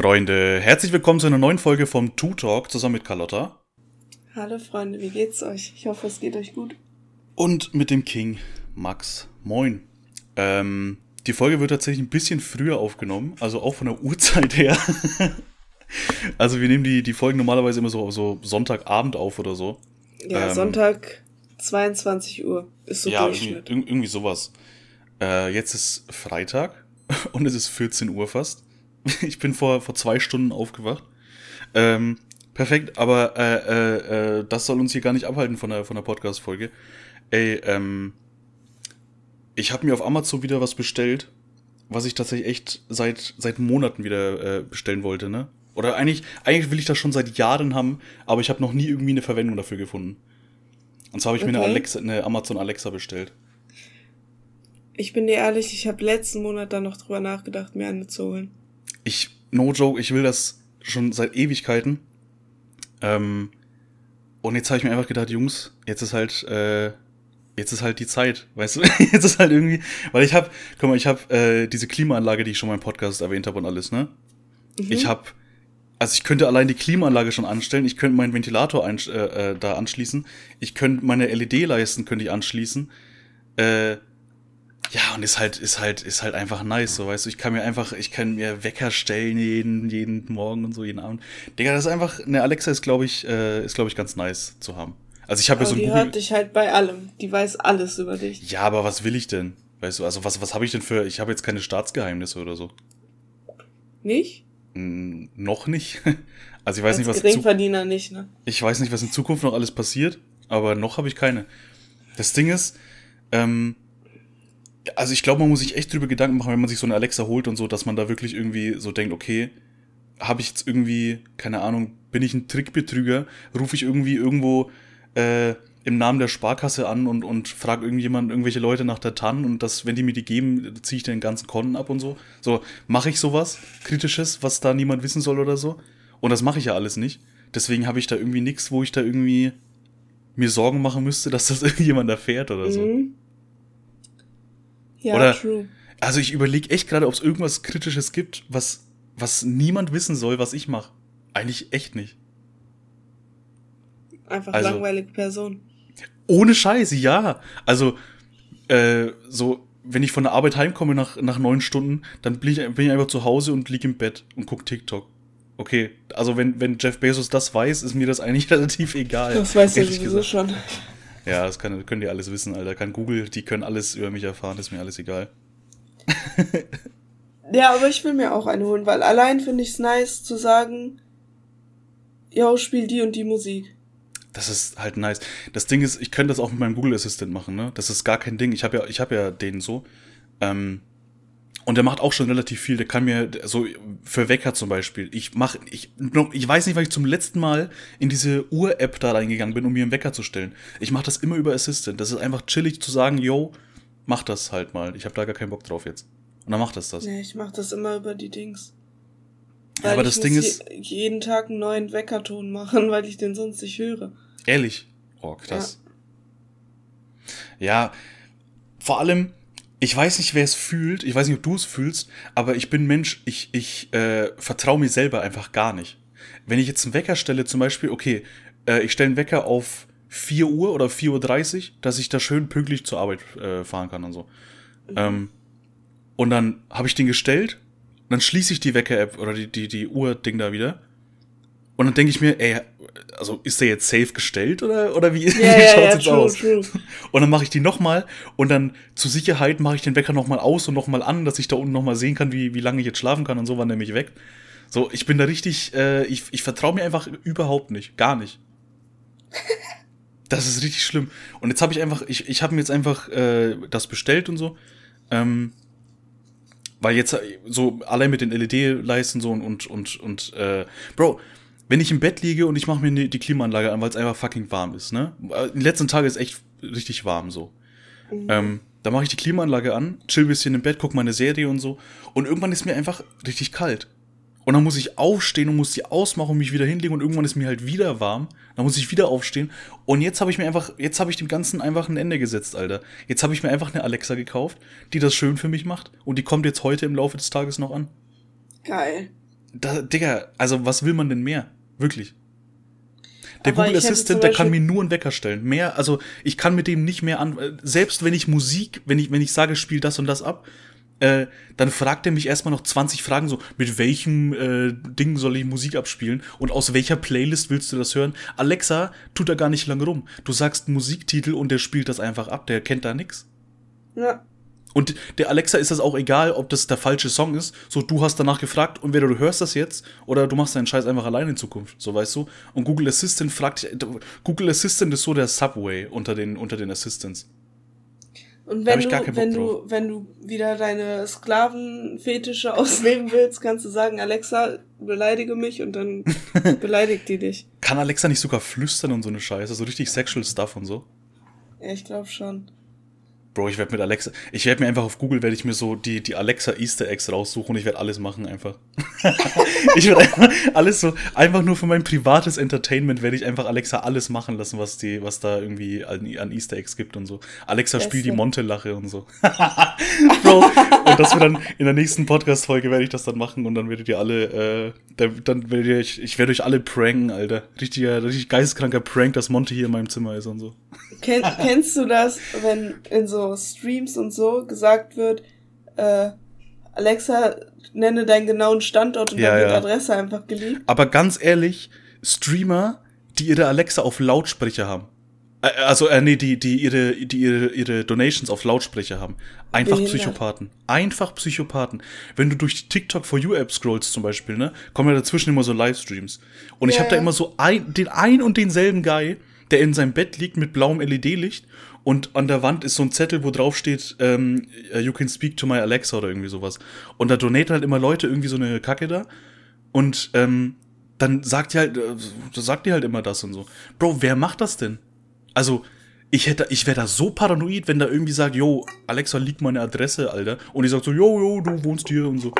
Freunde, herzlich willkommen zu einer neuen Folge vom Two Talk zusammen mit Carlotta. Hallo Freunde, wie geht's euch? Ich hoffe, es geht euch gut. Und mit dem King, Max. Moin. Ähm, die Folge wird tatsächlich ein bisschen früher aufgenommen, also auch von der Uhrzeit her. also wir nehmen die, die Folgen normalerweise immer so, so Sonntagabend auf oder so. Ja, ähm, Sonntag 22 Uhr ist so ja, Durchschnitt. Irgendwie, irgendwie sowas. Äh, jetzt ist Freitag und es ist 14 Uhr fast. Ich bin vor, vor zwei Stunden aufgewacht. Ähm, perfekt, aber äh, äh, äh, das soll uns hier gar nicht abhalten von der, von der Podcast-Folge. Ey, ähm, ich habe mir auf Amazon wieder was bestellt, was ich tatsächlich echt seit, seit Monaten wieder äh, bestellen wollte, ne? Oder eigentlich, eigentlich will ich das schon seit Jahren haben, aber ich habe noch nie irgendwie eine Verwendung dafür gefunden. Und zwar habe ich okay. mir eine, Alexa, eine Amazon Alexa bestellt. Ich bin dir ehrlich, ich habe letzten Monat dann noch drüber nachgedacht, mir eine zu holen ich, no joke, ich will das schon seit Ewigkeiten. Ähm, und jetzt habe ich mir einfach gedacht, Jungs, jetzt ist halt, äh, jetzt ist halt die Zeit, weißt du? jetzt ist halt irgendwie, weil ich habe, guck mal, ich habe äh, diese Klimaanlage, die ich schon mal im Podcast erwähnt habe und alles, ne? Mhm. Ich habe, also ich könnte allein die Klimaanlage schon anstellen, ich könnte meinen Ventilator ein, äh, äh, da anschließen, ich könnte meine LED-Leisten könnte ich anschließen, äh, ja, und ist halt, ist halt, ist halt einfach nice, so, weißt du, ich kann mir einfach, ich kann mir Wecker stellen jeden, jeden Morgen und so, jeden Abend. Digga, das ist einfach, eine Alexa ist, glaube ich, äh, ist, glaube ich, ganz nice zu haben. Also ich habe ja so ein die Google hört dich halt bei allem, die weiß alles über dich. Ja, aber was will ich denn? Weißt du, also was, was habe ich denn für, ich habe jetzt keine Staatsgeheimnisse oder so. Nicht? Hm, noch nicht. Also ich weiß Als nicht, was Geringverdiener nicht, ne? Ich weiß nicht, was in Zukunft noch alles passiert, aber noch habe ich keine. Das Ding ist, ähm, also ich glaube, man muss sich echt drüber Gedanken machen, wenn man sich so eine Alexa holt und so, dass man da wirklich irgendwie so denkt, okay, habe ich jetzt irgendwie, keine Ahnung, bin ich ein Trickbetrüger, rufe ich irgendwie irgendwo äh, im Namen der Sparkasse an und, und frage irgendjemand, irgendwelche Leute nach der TAN und das, wenn die mir die geben, ziehe ich den ganzen Konten ab und so. So, mache ich sowas Kritisches, was da niemand wissen soll oder so? Und das mache ich ja alles nicht. Deswegen habe ich da irgendwie nichts, wo ich da irgendwie mir Sorgen machen müsste, dass das irgendjemand erfährt oder so. Ja, Oder, true. Also ich überlege echt gerade, ob es irgendwas Kritisches gibt, was, was niemand wissen soll, was ich mache. Eigentlich echt nicht. Einfach also, langweilige Person. Ohne Scheiße, ja. Also, äh, so, wenn ich von der Arbeit heimkomme nach, nach neun Stunden, dann bin ich, bin ich einfach zu Hause und liege im Bett und gucke TikTok. Okay, also wenn, wenn Jeff Bezos das weiß, ist mir das eigentlich relativ egal. Das weiß er sowieso gesagt. schon. Ja, das kann, können die alles wissen, Alter. Kann Google, die können alles über mich erfahren, ist mir alles egal. ja, aber ich will mir auch eine holen, weil allein finde ich es nice zu sagen, yo, spiel die und die Musik. Das ist halt nice. Das Ding ist, ich könnte das auch mit meinem Google Assistant machen, ne? Das ist gar kein Ding. Ich habe ja, ich habe ja den so. Ähm, und der macht auch schon relativ viel. Der kann mir, so für Wecker zum Beispiel, ich mach, ich, ich weiß nicht, weil ich zum letzten Mal in diese Uhr-App da reingegangen bin, um mir einen Wecker zu stellen. Ich mache das immer über Assistant. Das ist einfach chillig zu sagen, yo, mach das halt mal. Ich habe da gar keinen Bock drauf jetzt. Und dann macht das das. Nee, ich mach das immer über die Dings. Weil ja, aber das Ding ist. jeden Tag einen neuen Weckerton machen, weil ich den sonst nicht höre. Ehrlich? Oh, krass. Ja, ja vor allem, ich weiß nicht, wer es fühlt, ich weiß nicht, ob du es fühlst, aber ich bin Mensch, ich, ich äh, vertraue mir selber einfach gar nicht. Wenn ich jetzt einen Wecker stelle, zum Beispiel, okay, äh, ich stelle einen Wecker auf 4 Uhr oder 4.30 Uhr, dass ich da schön pünktlich zur Arbeit äh, fahren kann und so. Mhm. Ähm, und dann habe ich den gestellt, dann schließe ich die Wecker-App oder die, die, die Uhr-Ding da wieder und dann denke ich mir, ey, also ist der jetzt safe gestellt oder, oder wie, ja, wie ja, schaut's ja, jetzt true, aus? True. Und dann mache ich die nochmal und dann zur Sicherheit mache ich den Wecker nochmal aus und nochmal an, dass ich da unten nochmal sehen kann, wie, wie lange ich jetzt schlafen kann und so, wann der mich weckt. So, ich bin da richtig, äh, ich, ich vertraue mir einfach überhaupt nicht. Gar nicht. Das ist richtig schlimm. Und jetzt habe ich einfach, ich, ich habe mir jetzt einfach äh, das bestellt und so. Ähm, weil jetzt so allein mit den LED-Leisten so und, und, und, und äh, Bro, wenn ich im Bett liege und ich mache mir die Klimaanlage an, weil es einfach fucking warm ist, ne? In den letzten Tagen ist echt richtig warm so. Mhm. Ähm, da mache ich die Klimaanlage an, chill bisschen im Bett, guck meine Serie und so. Und irgendwann ist mir einfach richtig kalt. Und dann muss ich aufstehen und muss die ausmachen und mich wieder hinlegen und irgendwann ist mir halt wieder warm. Dann muss ich wieder aufstehen. Und jetzt habe ich mir einfach, jetzt habe ich dem Ganzen einfach ein Ende gesetzt, Alter. Jetzt habe ich mir einfach eine Alexa gekauft, die das schön für mich macht. Und die kommt jetzt heute im Laufe des Tages noch an. Geil. da, Digga, also was will man denn mehr? Wirklich. Der Google Assistant, der kann mir nur einen Wecker stellen. Mehr, also ich kann mit dem nicht mehr an. Selbst wenn ich Musik, wenn ich, wenn ich sage, spiel das und das ab, äh, dann fragt er mich erstmal noch 20 Fragen, so, mit welchem äh, Ding soll ich Musik abspielen und aus welcher Playlist willst du das hören? Alexa tut da gar nicht lange rum. Du sagst Musiktitel und der spielt das einfach ab, der kennt da nix. Ja. Und der Alexa ist das auch egal, ob das der falsche Song ist. So, du hast danach gefragt und entweder du hörst das jetzt oder du machst deinen Scheiß einfach allein in Zukunft. So, weißt du? Und Google Assistant fragt, Google Assistant ist so der Subway unter den, unter den Assistants. Und wenn, du, wenn, du, wenn du wieder deine Sklavenfetische ausleben willst, kannst du sagen, Alexa, beleidige mich und dann beleidigt die dich. Kann Alexa nicht sogar flüstern und so eine Scheiße? So richtig Sexual Stuff und so? Ja, ich glaube schon. Bro, ich werde mit Alexa, ich werde mir einfach auf Google, werde ich mir so die, die Alexa Easter Eggs raussuchen und ich werde alles machen einfach. ich werde einfach alles so, einfach nur für mein privates Entertainment werde ich einfach Alexa alles machen lassen, was die, was da irgendwie an, an Easter Eggs gibt und so. Alexa Beste. spielt die Monte-Lache und so. Bro, und das wird dann, in der nächsten Podcast-Folge werde ich das dann machen und dann werdet ihr alle, äh, dann werdet ihr, ich, ich werde euch alle pranken, Alter. Richtiger, richtig geisteskranker Prank, dass Monte hier in meinem Zimmer ist und so. Ken, kennst du das, wenn in so Streams und so gesagt wird, äh, Alexa, nenne deinen genauen Standort und ja, dann wird ja. Adresse einfach geliebt. Aber ganz ehrlich, Streamer, die ihre Alexa auf Lautsprecher haben. Also, äh, nee, die, die, ihre, die ihre, ihre Donations auf Lautsprecher haben. Einfach Behindert. Psychopathen. Einfach Psychopathen. Wenn du durch die TikTok for You App scrollst zum Beispiel, ne, kommen ja dazwischen immer so Livestreams. Und ja, ich habe da immer so ein, den ein und denselben Guy, der in seinem Bett liegt mit blauem LED-Licht und an der Wand ist so ein Zettel, wo drauf steht, ähm, you can speak to my Alexa oder irgendwie sowas. Und da donaten halt immer Leute irgendwie so eine Kacke da. Und ähm, dann sagt die halt, äh, sagt die halt immer das und so. Bro, wer macht das denn? Also, ich hätte, ich wäre da so paranoid, wenn da irgendwie sagt, yo, Alexa liegt meine Adresse, Alter. Und ich sag so, yo, yo, du wohnst hier und so.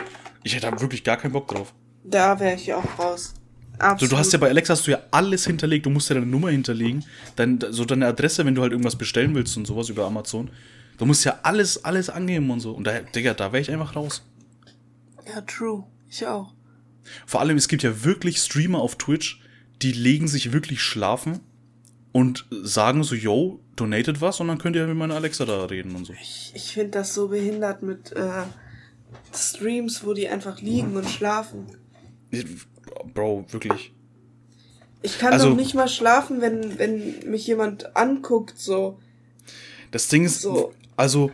Ich hätte da wirklich gar keinen Bock drauf. Da wäre ich auch raus. Absolut. So, du hast ja bei Alexa hast du ja alles hinterlegt, du musst ja deine Nummer hinterlegen, dann so deine Adresse, wenn du halt irgendwas bestellen willst und sowas über Amazon. Du musst ja alles, alles angeben und so. Und da, Digga, da wäre ich einfach raus. Ja, true. Ich auch. Vor allem, es gibt ja wirklich Streamer auf Twitch, die legen sich wirklich schlafen und sagen so, yo, donated was und dann könnt ihr mit meiner Alexa da reden und so. Ich, ich finde das so behindert mit äh, Streams, wo die einfach liegen und schlafen. Bro, wirklich. Ich kann also, doch nicht mal schlafen, wenn, wenn mich jemand anguckt, so. Das Ding ist, so. also,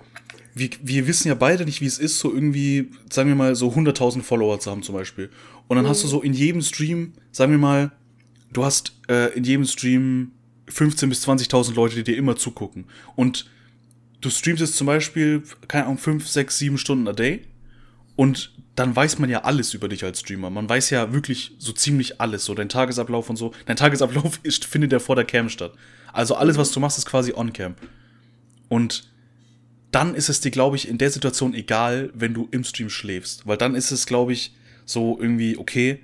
wir, wir wissen ja beide nicht, wie es ist, so irgendwie, sagen wir mal, so 100.000 Follower zu haben zum Beispiel. Und dann mhm. hast du so in jedem Stream, sagen wir mal, du hast äh, in jedem Stream 15.000 bis 20.000 Leute, die dir immer zugucken. Und du streamst jetzt zum Beispiel, keine Ahnung, 5, 6, 7 Stunden a day. Und dann weiß man ja alles über dich als Streamer. Man weiß ja wirklich so ziemlich alles, so dein Tagesablauf und so. Dein Tagesablauf ist, findet ja vor der Cam statt. Also alles, was du machst, ist quasi on-cam. Und dann ist es dir, glaube ich, in der Situation egal, wenn du im Stream schläfst. Weil dann ist es, glaube ich, so irgendwie, okay,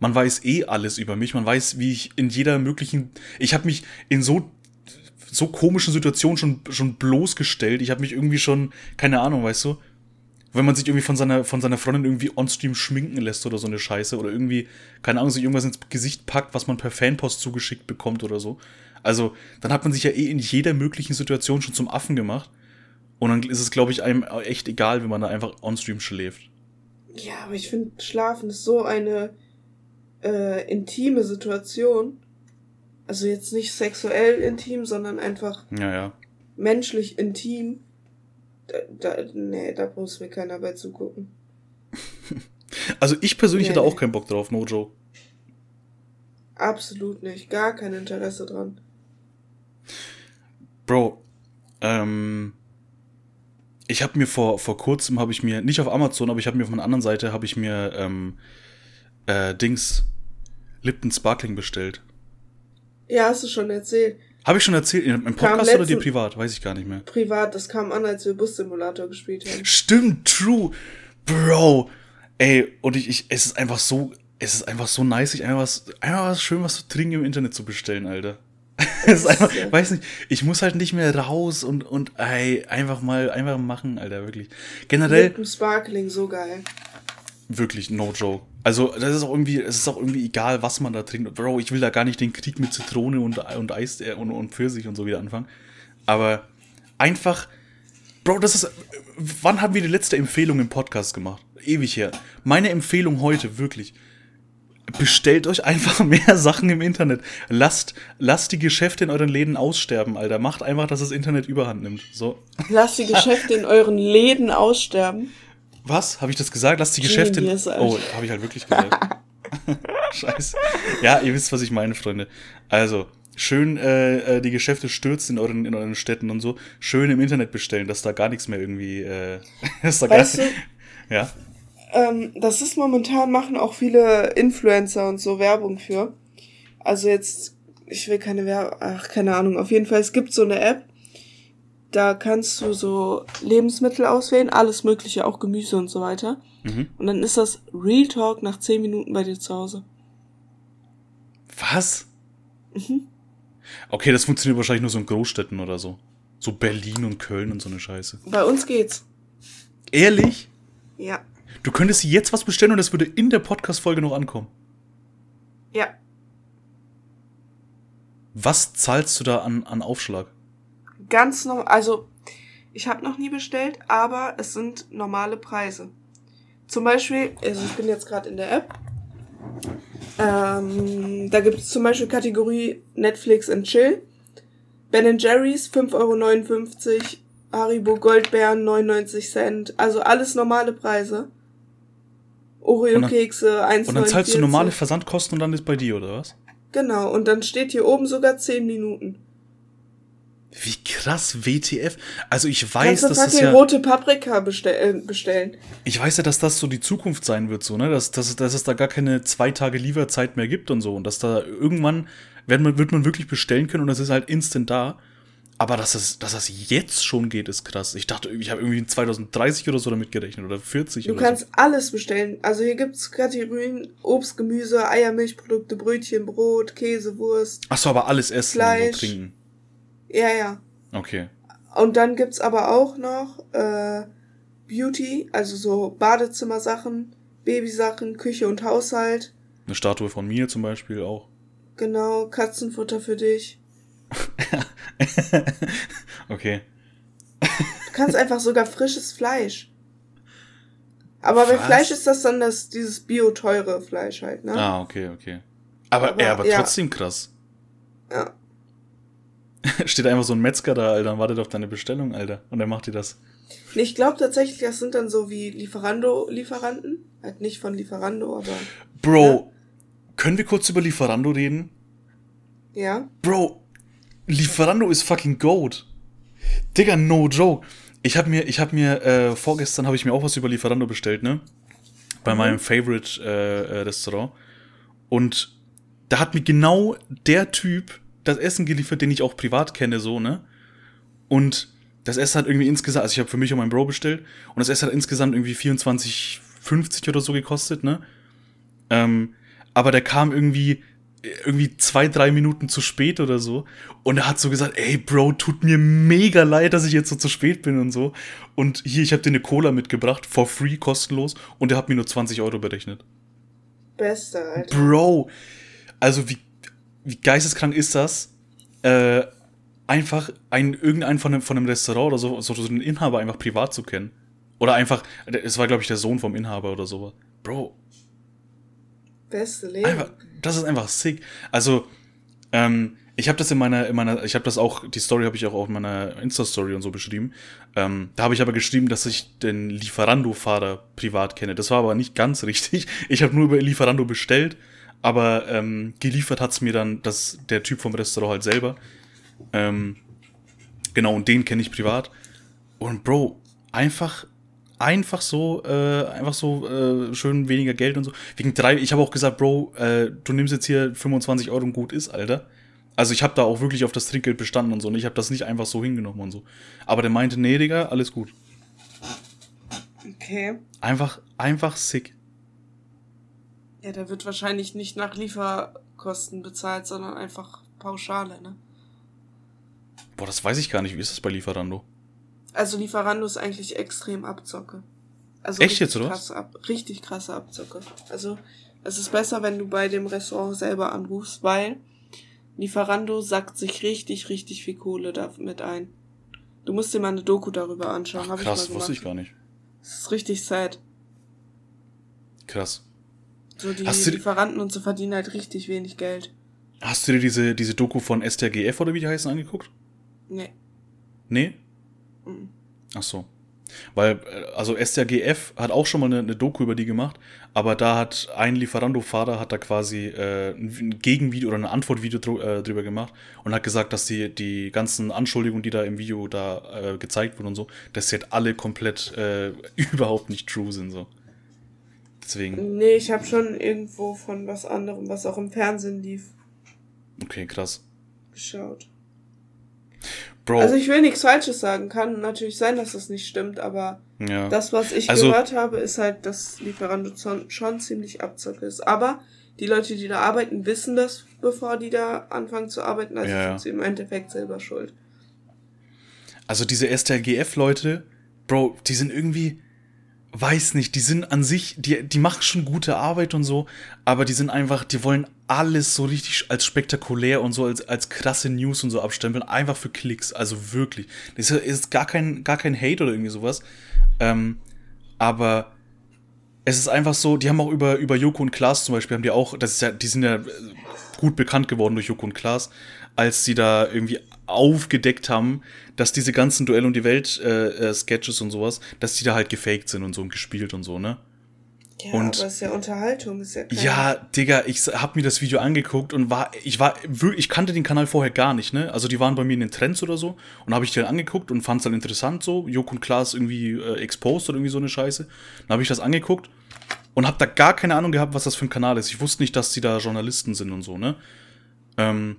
man weiß eh alles über mich. Man weiß, wie ich in jeder möglichen. Ich habe mich in so so komischen Situationen schon schon bloßgestellt. Ich habe mich irgendwie schon, keine Ahnung, weißt du, wenn man sich irgendwie von seiner, von seiner Freundin irgendwie on-stream schminken lässt oder so eine Scheiße oder irgendwie, keine Ahnung, sich irgendwas ins Gesicht packt, was man per Fanpost zugeschickt bekommt oder so. Also, dann hat man sich ja eh in jeder möglichen Situation schon zum Affen gemacht. Und dann ist es, glaube ich, einem echt egal, wenn man da einfach on-stream schläft. Ja, aber ich finde, Schlafen ist so eine äh, intime Situation. Also jetzt nicht sexuell intim, sondern einfach ja, ja. menschlich intim da, da, nee, da muss mir keiner bei zugucken. also ich persönlich nee, hätte auch keinen Bock drauf, Mojo. Absolut nicht, gar kein Interesse dran. Bro, ähm, ich habe mir vor, vor kurzem, habe ich mir, nicht auf Amazon, aber ich habe mir auf einer anderen Seite, habe ich mir ähm, äh, Dings, Lipton Sparkling bestellt. Ja, hast du schon erzählt. Habe ich schon erzählt, im Podcast oder dir privat? Weiß ich gar nicht mehr. Privat, das kam an, als wir Bus-Simulator gespielt haben. Stimmt, true. Bro. Ey, und ich, ich, es ist einfach so, es ist einfach so nice, sich einfach was, einfach was schön was zu trinken im Internet zu bestellen, Alter. es ist einfach, ja. weiß nicht, ich muss halt nicht mehr raus und, und, ey, einfach mal, einfach machen, Alter, wirklich. Generell. Lippen Sparkling, so geil. Wirklich, no joke. Also, das ist auch irgendwie, es ist auch irgendwie egal, was man da trinkt. Bro, ich will da gar nicht den Krieg mit Zitrone und, und Eis äh, und, und Pfirsich und so wieder anfangen. Aber einfach, Bro, das ist. Wann haben wir die letzte Empfehlung im Podcast gemacht? Ewig her. Meine Empfehlung heute, wirklich. Bestellt euch einfach mehr Sachen im Internet. Lasst, lasst die Geschäfte in euren Läden aussterben, Alter. Macht einfach, dass das Internet überhand nimmt. So. Lasst die Geschäfte in euren Läden aussterben. Was? Habe ich das gesagt? Lass die Geschäfte. Oh, habe ich halt wirklich gesagt. Scheiße. Ja, ihr wisst, was ich meine, Freunde. Also, schön äh, äh, die Geschäfte stürzen in euren, in euren Städten und so. Schön im Internet bestellen, dass da gar nichts mehr irgendwie. Äh, dass da weißt gar, du, ja. Ähm, das ist momentan, machen auch viele Influencer und so Werbung für. Also jetzt, ich will keine Werbung, ach, keine Ahnung. Auf jeden Fall, es gibt so eine App, da kannst du so Lebensmittel auswählen, alles Mögliche, auch Gemüse und so weiter. Mhm. Und dann ist das Real Talk nach 10 Minuten bei dir zu Hause. Was? Mhm. Okay, das funktioniert wahrscheinlich nur so in Großstädten oder so. So Berlin und Köln und so eine Scheiße. Bei uns geht's. Ehrlich? Ja. Du könntest jetzt was bestellen und das würde in der Podcast-Folge noch ankommen. Ja. Was zahlst du da an, an Aufschlag? Ganz normal, also ich habe noch nie bestellt, aber es sind normale Preise. Zum Beispiel, also ich bin jetzt gerade in der App. Ähm, da gibt es zum Beispiel Kategorie Netflix and Chill. Ben Jerry's 5,59 Euro, Haribo Goldbeeren 99 Cent. Also alles normale Preise. Oreo-Kekse 1,49. Und dann zahlst du normale Versandkosten und dann ist bei dir, oder was? Genau, und dann steht hier oben sogar 10 Minuten. Wie krass, WTF. Also ich weiß, Kannst dass das ja rote Paprika bestell, äh, bestellen. Ich weiß ja, dass das so die Zukunft sein wird, so, ne? Dass, dass, dass es da gar keine zwei Tage Lieferzeit mehr gibt und so. Und dass da irgendwann wird man, wird man wirklich bestellen können und das ist halt instant da. Aber dass das, dass das jetzt schon geht, ist krass. Ich dachte, ich habe irgendwie 2030 oder so damit gerechnet oder 40 Du oder kannst so. alles bestellen. Also hier gibt's Kategorien Obst, Gemüse, Eier, Milchprodukte, Brötchen, Brot, Käse, Wurst. Ach so, aber alles essen Fleisch. und so trinken. Ja, ja. Okay. Und dann gibt's aber auch noch äh, Beauty, also so Badezimmersachen, Babysachen, Küche und Haushalt. Eine Statue von mir zum Beispiel auch. Genau, Katzenfutter für dich. okay. Du kannst einfach sogar frisches Fleisch. Aber Was? bei Fleisch ist das dann das, dieses bio-teure Fleisch halt, ne? Ah, okay, okay. Aber, aber, ja, aber trotzdem ja. krass. Ja. Steht einfach so ein Metzger da, Alter, und wartet auf deine Bestellung, Alter. Und er macht dir das. Ich glaube tatsächlich, das sind dann so wie Lieferando-Lieferanten. Halt nicht von Lieferando, aber. Bro, ja. können wir kurz über Lieferando reden? Ja. Bro, Lieferando ist fucking gold. Digga, no joke. Ich hab mir, ich hab mir, äh, vorgestern habe ich mir auch was über Lieferando bestellt, ne? Bei mhm. meinem Favorite äh, äh, Restaurant. Und da hat mir genau der Typ das Essen geliefert, den ich auch privat kenne, so, ne? Und das Essen hat irgendwie insgesamt, also ich habe für mich und meinen Bro bestellt, und das Essen hat insgesamt irgendwie 24,50 oder so gekostet, ne? Ähm, aber der kam irgendwie irgendwie zwei, drei Minuten zu spät oder so. Und er hat so gesagt, ey, Bro, tut mir mega leid, dass ich jetzt so zu spät bin und so. Und hier, ich habe dir eine Cola mitgebracht, for free, kostenlos. Und er hat mir nur 20 Euro berechnet. Beste, Alter. Bro, also wie wie geisteskrank ist das, äh, einfach ein, irgendeinen von einem, von einem Restaurant oder so, so einen Inhaber einfach privat zu kennen. Oder einfach, es war, glaube ich, der Sohn vom Inhaber oder sowas. Bro. Beste Leben. Einfach, das ist einfach sick. Also, ähm, ich habe das in meiner, in meiner, ich habe das auch, die Story habe ich auch auf meiner Insta-Story und so beschrieben. Ähm, da habe ich aber geschrieben, dass ich den Lieferando-Fahrer privat kenne. Das war aber nicht ganz richtig. Ich habe nur über Lieferando bestellt aber ähm, geliefert hat's mir dann das, der Typ vom Restaurant halt selber. Ähm, genau, und den kenne ich privat. Und Bro, einfach, einfach so, äh, einfach so äh, schön weniger Geld und so. Wegen drei, ich habe auch gesagt, Bro, äh, du nimmst jetzt hier 25 Euro und gut ist, Alter. Also ich habe da auch wirklich auf das Trinkgeld bestanden und so. Und ich habe das nicht einfach so hingenommen und so. Aber der meinte, nee, Digga, alles gut. Okay. Einfach, einfach sick. Ja, der wird wahrscheinlich nicht nach Lieferkosten bezahlt, sondern einfach Pauschale, ne? Boah, das weiß ich gar nicht. Wie ist das bei Lieferando? Also Lieferando ist eigentlich extrem Abzocke. Also Echt jetzt, oder? Krasse Ab richtig krasse Abzocke. Also, es ist besser, wenn du bei dem Restaurant selber anrufst, weil Lieferando sackt sich richtig, richtig viel Kohle damit ein. Du musst dir mal eine Doku darüber anschauen. Ach, krass, ich wusste ich gar nicht. Das ist richtig sad. Krass. So die Hast Lieferanten und so verdienen halt richtig wenig Geld. Hast du dir diese, diese Doku von STRGF oder wie die heißen angeguckt? Nee. Nee? Mhm. Ach so. Weil, äh, also STRGF hat auch schon mal eine, eine, Doku über die gemacht, aber da hat ein Lieferando-Fahrer hat da quasi äh, ein Gegenvideo oder ein Antwortvideo dr äh, drüber gemacht und hat gesagt, dass die, die ganzen Anschuldigungen, die da im Video da äh, gezeigt wurden und so, dass sie halt alle komplett äh, überhaupt nicht true sind, so. Deswegen. Nee, ich habe schon irgendwo von was anderem, was auch im Fernsehen lief. Okay, krass. Geschaut. Bro. Also ich will nichts Falsches sagen, kann natürlich sein, dass das nicht stimmt, aber ja. das, was ich also, gehört habe, ist halt, dass Lieferando schon ziemlich abzockt ist. Aber die Leute, die da arbeiten, wissen das, bevor die da anfangen zu arbeiten, also ja. sind sie im Endeffekt selber schuld. Also diese STLGF-Leute, Bro, die sind irgendwie, weiß nicht, die sind an sich, die, die machen schon gute Arbeit und so, aber die sind einfach, die wollen alles so richtig als spektakulär und so als, als krasse News und so abstempeln, einfach für Klicks, also wirklich. Das ist, gar kein, gar kein Hate oder irgendwie sowas, ähm, aber es ist einfach so, die haben auch über, über Joko und Klaas zum Beispiel, haben die auch, das ist ja, die sind ja gut bekannt geworden durch Joko und Klaas, als sie da irgendwie aufgedeckt haben, dass diese ganzen Duell um die Welt äh, äh, Sketches und sowas, dass die da halt gefaked sind und so und gespielt und so, ne? Ja, und, aber ist ja Unterhaltung, ist ja kein Ja, Digga, ich hab mir das Video angeguckt und war, ich war, ich kannte den Kanal vorher gar nicht, ne? Also die waren bei mir in den Trends oder so und habe ich den angeguckt und fand's dann interessant so, Joko und Klaas irgendwie äh, exposed oder irgendwie so eine Scheiße. Dann habe ich das angeguckt und hab da gar keine Ahnung gehabt, was das für ein Kanal ist. Ich wusste nicht, dass die da Journalisten sind und so, ne? Ähm,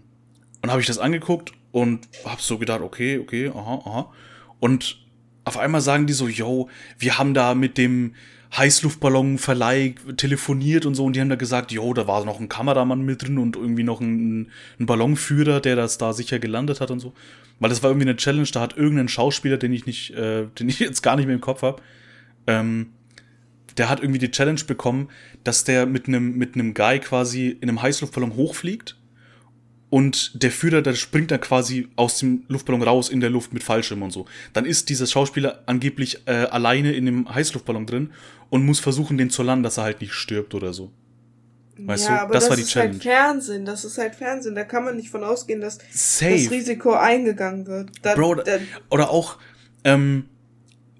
und habe ich das angeguckt und hab so gedacht, okay, okay, aha, aha. Und auf einmal sagen die so, yo, wir haben da mit dem Heißluftballonverleih telefoniert und so und die haben da gesagt, yo, da war noch ein Kameramann mit drin und irgendwie noch ein, ein Ballonführer, der das da sicher gelandet hat und so. Weil das war irgendwie eine Challenge, da hat irgendein Schauspieler, den ich nicht, äh, den ich jetzt gar nicht mehr im Kopf habe, ähm, der hat irgendwie die Challenge bekommen, dass der mit einem mit einem Guy quasi in einem Heißluftballon hochfliegt und der Führer, der springt dann quasi aus dem Luftballon raus in der Luft mit Fallschirm und so. Dann ist dieser Schauspieler angeblich äh, alleine in dem Heißluftballon drin und muss versuchen, den zu landen, dass er halt nicht stirbt oder so. Weißt ja, du, aber das, das war die ist halt Fernsehen, das ist halt Fernsehen, da kann man nicht von ausgehen, dass Safe. das Risiko eingegangen wird. Da, Bro, da, oder auch, ähm,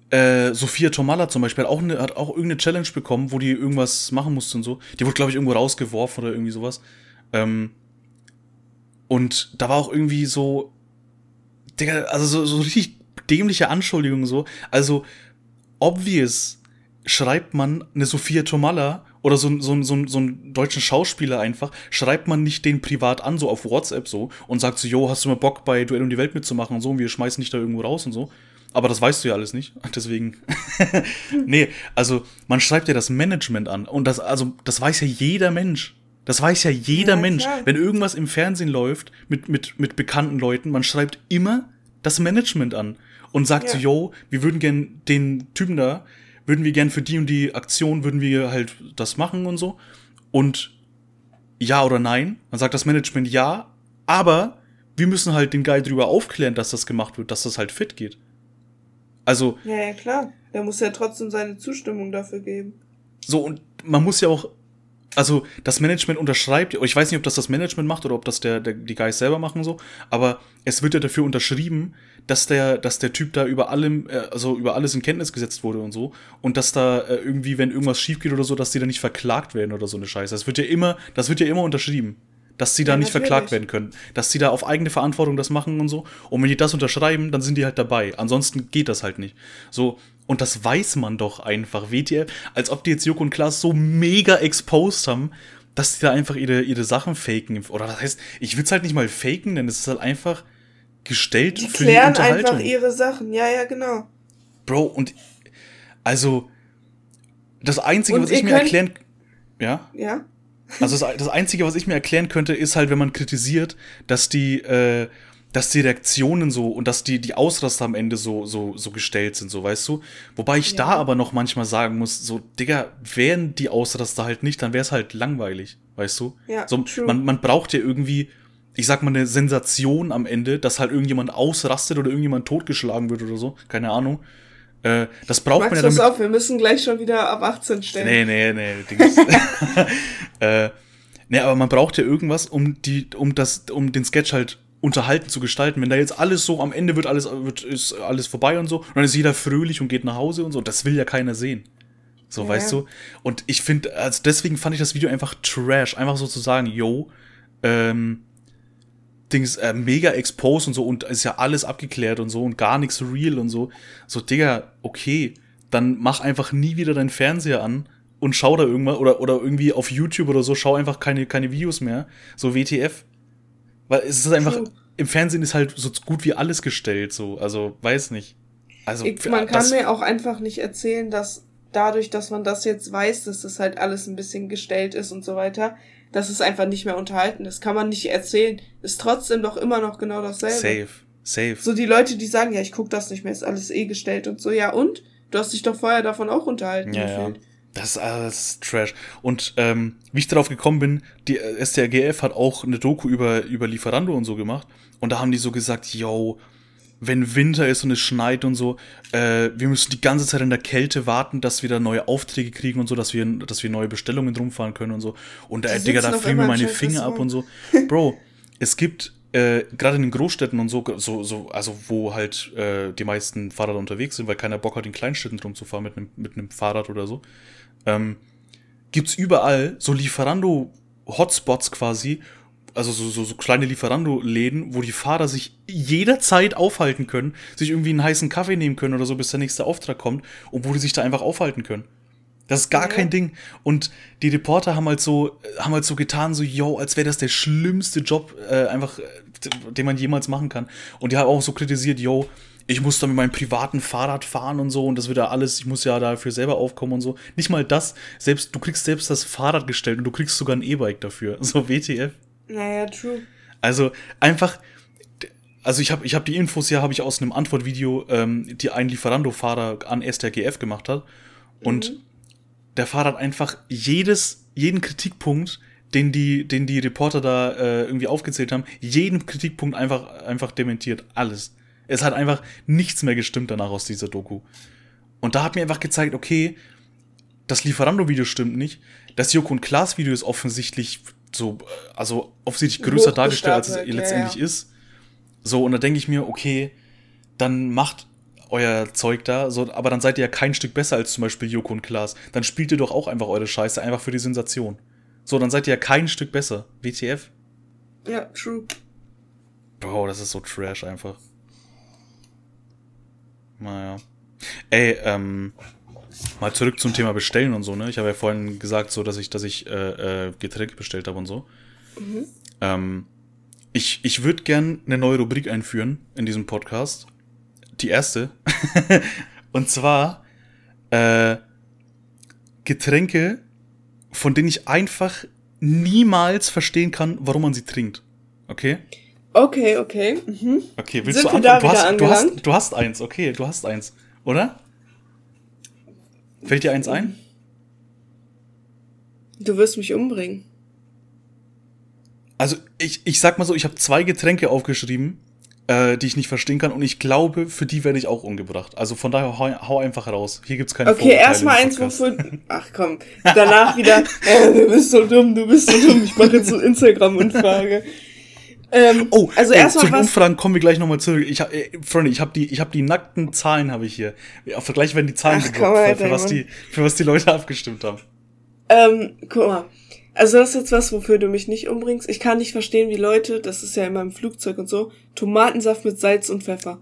äh, Sophia Tomalla zum Beispiel hat auch, eine, hat auch irgendeine Challenge bekommen, wo die irgendwas machen musste und so. Die wurde, glaube ich, irgendwo rausgeworfen oder irgendwie sowas. Ähm, und da war auch irgendwie so, Digga, also so, so richtig dämliche Anschuldigungen so. Also, obvious schreibt man eine Sophia Tomalla oder so, so, so, so einen deutschen Schauspieler einfach, schreibt man nicht den privat an, so auf WhatsApp so, und sagt so, yo, hast du mal Bock bei Duell um die Welt mitzumachen und so, und wir schmeißen dich da irgendwo raus und so. Aber das weißt du ja alles nicht, deswegen. nee, also man schreibt ja das Management an und das, also, das weiß ja jeder Mensch. Das weiß ja jeder ja, Mensch. Klar. Wenn irgendwas im Fernsehen läuft mit, mit, mit bekannten Leuten, man schreibt immer das Management an und sagt ja. so, yo, wir würden gern den Typen da, würden wir gern für die und die Aktion, würden wir halt das machen und so. Und ja oder nein, dann sagt das Management ja, aber wir müssen halt den Guy drüber aufklären, dass das gemacht wird, dass das halt fit geht. Also. Ja, ja, klar. Der muss ja trotzdem seine Zustimmung dafür geben. So, und man muss ja auch also das Management unterschreibt, ich weiß nicht, ob das das Management macht oder ob das der, der die Guys selber machen so, aber es wird ja dafür unterschrieben, dass der, dass der Typ da über allem, äh, also über alles in Kenntnis gesetzt wurde und so und dass da äh, irgendwie, wenn irgendwas schief geht oder so, dass die da nicht verklagt werden oder so eine Scheiße. Das wird ja immer, das wird ja immer unterschrieben dass sie da ja, nicht natürlich. verklagt werden können. Dass sie da auf eigene Verantwortung das machen und so. Und wenn die das unterschreiben, dann sind die halt dabei. Ansonsten geht das halt nicht. So, und das weiß man doch einfach. WTF, als ob die jetzt Joko und Klaas so mega exposed haben, dass die da einfach ihre, ihre Sachen faken. Oder das heißt, ich will es halt nicht mal faken, denn es ist halt einfach gestellt die für die Unterhaltung. einfach ihre Sachen, ja, ja, genau. Bro, und also das Einzige, und was ich mir erklären. Ja? Ja. Also das, das Einzige, was ich mir erklären könnte, ist halt, wenn man kritisiert, dass die, äh, dass die Reaktionen so und dass die, die Ausraster am Ende so, so, so gestellt sind, so weißt du. Wobei ich ja. da aber noch manchmal sagen muss, so, Digga, wären die Ausraster halt nicht, dann wäre es halt langweilig, weißt du? Ja, so, Man, man braucht ja irgendwie, ich sag mal, eine Sensation am Ende, dass halt irgendjemand ausrastet oder irgendjemand totgeschlagen wird oder so, keine Ahnung. Äh, das braucht Magst man ja damit. auf, wir müssen gleich schon wieder ab 18 stellen. Nee, nee, nee, äh, nee, aber man braucht ja irgendwas, um die, um das, um den Sketch halt unterhalten zu gestalten. Wenn da jetzt alles so am Ende wird alles wird, ist alles vorbei und so, und dann ist jeder fröhlich und geht nach Hause und so, das will ja keiner sehen. So, ja. weißt du? Und ich finde, also deswegen fand ich das Video einfach trash. Einfach so zu sagen, yo, ähm, Dings, äh, mega exposed und so und ist ja alles abgeklärt und so und gar nichts real und so. So, Digga, okay, dann mach einfach nie wieder deinen Fernseher an und schau da irgendwas oder, oder irgendwie auf YouTube oder so, schau einfach keine, keine Videos mehr. So WTF. Weil es ist einfach, True. im Fernsehen ist halt so gut wie alles gestellt, so. Also, weiß nicht. Also, ich, man kann mir auch einfach nicht erzählen, dass dadurch, dass man das jetzt weiß, dass das halt alles ein bisschen gestellt ist und so weiter, dass es einfach nicht mehr unterhalten ist. Kann man nicht erzählen. Ist trotzdem doch immer noch genau dasselbe. Safe. Safe. So die Leute, die sagen, ja, ich guck das nicht mehr, ist alles eh gestellt und so, ja und? Du hast dich doch vorher davon auch unterhalten ja, gefühlt. Ja. Das ist alles Trash. Und ähm, wie ich darauf gekommen bin, die äh, STRGF hat auch eine Doku über, über Lieferando und so gemacht. Und da haben die so gesagt, yo, wenn Winter ist und es schneit und so, äh, wir müssen die ganze Zeit in der Kälte warten, dass wir da neue Aufträge kriegen und so, dass wir, dass wir neue Bestellungen rumfahren können und so. Und äh, Digga, da frieren mir meine Finger ab und so. Bro, es gibt äh, gerade in den Großstädten und so, so, so, also wo halt äh, die meisten Fahrräder unterwegs sind, weil keiner Bock hat, in Kleinstädten rumzufahren mit einem mit einem Fahrrad oder so, ähm, gibt's überall so Lieferando-Hotspots quasi, also so, so, so kleine Lieferando-Läden, wo die Fahrer sich jederzeit aufhalten können, sich irgendwie einen heißen Kaffee nehmen können oder so, bis der nächste Auftrag kommt und wo die sich da einfach aufhalten können. Das ist gar ja. kein Ding. Und die Reporter haben halt so, haben halt so getan, so, yo, als wäre das der schlimmste Job, äh, einfach, äh, den man jemals machen kann. Und die haben auch so kritisiert, yo, ich muss da mit meinem privaten Fahrrad fahren und so und das wird ja alles, ich muss ja dafür selber aufkommen und so. Nicht mal das, selbst, du kriegst selbst das Fahrrad gestellt und du kriegst sogar ein E-Bike dafür. So WTF. Naja, true. Also einfach, also ich habe ich hab die Infos ja, habe ich aus einem Antwortvideo, ähm, die ein Lieferando-Fahrer an STRGF gemacht hat. Und mhm. der Fahrer hat einfach jedes, jeden Kritikpunkt, den die, den die Reporter da äh, irgendwie aufgezählt haben, jeden Kritikpunkt einfach, einfach dementiert. Alles. Es hat einfach nichts mehr gestimmt danach aus dieser Doku. Und da hat mir einfach gezeigt, okay, das Lieferando-Video stimmt nicht. Das Joko und Klaas-Video ist offensichtlich so, also offensichtlich größer dargestellt, als es letztendlich ja. ist. So, und da denke ich mir, okay, dann macht euer Zeug da, so, aber dann seid ihr ja kein Stück besser als zum Beispiel Joko und Klaas. Dann spielt ihr doch auch einfach eure Scheiße, einfach für die Sensation. So, dann seid ihr ja kein Stück besser. WTF? Ja, true. Bro, das ist so trash einfach. Naja. Ey, ähm, mal zurück zum Thema Bestellen und so, ne? Ich habe ja vorhin gesagt, so, dass ich, dass ich äh, äh, Getränke bestellt habe und so. Mhm. Ähm, ich ich würde gern eine neue Rubrik einführen in diesem Podcast. Die erste. und zwar äh, Getränke, von denen ich einfach niemals verstehen kann, warum man sie trinkt. Okay? Okay, okay. Mhm. Okay, willst Sind du anfangen? Du hast, du, hast, du hast eins, okay, du hast eins, oder? Fällt dir eins ein? Du wirst mich umbringen. Also, ich, ich sag mal so, ich habe zwei Getränke aufgeschrieben, äh, die ich nicht verstehen kann und ich glaube, für die werde ich auch umgebracht. Also von daher hau, hau einfach raus. Hier gibt's keine Okay, erstmal eins, wofür. Ach komm, danach wieder, äh, du bist so dumm, du bist so dumm. Ich mache jetzt so Instagram-Umfrage. Ähm, oh, also erstmal zu den Umfragen kommen wir gleich nochmal zurück. Ich hab, äh, Freunde, ich habe die, ich habe die nackten Zahlen habe ich hier. Auf Vergleich werden die Zahlen Ach, für, für was die, für was die Leute abgestimmt haben. Ähm, guck mal. Also das ist jetzt was, wofür du mich nicht umbringst. Ich kann nicht verstehen, wie Leute, das ist ja in meinem Flugzeug und so, Tomatensaft mit Salz und Pfeffer.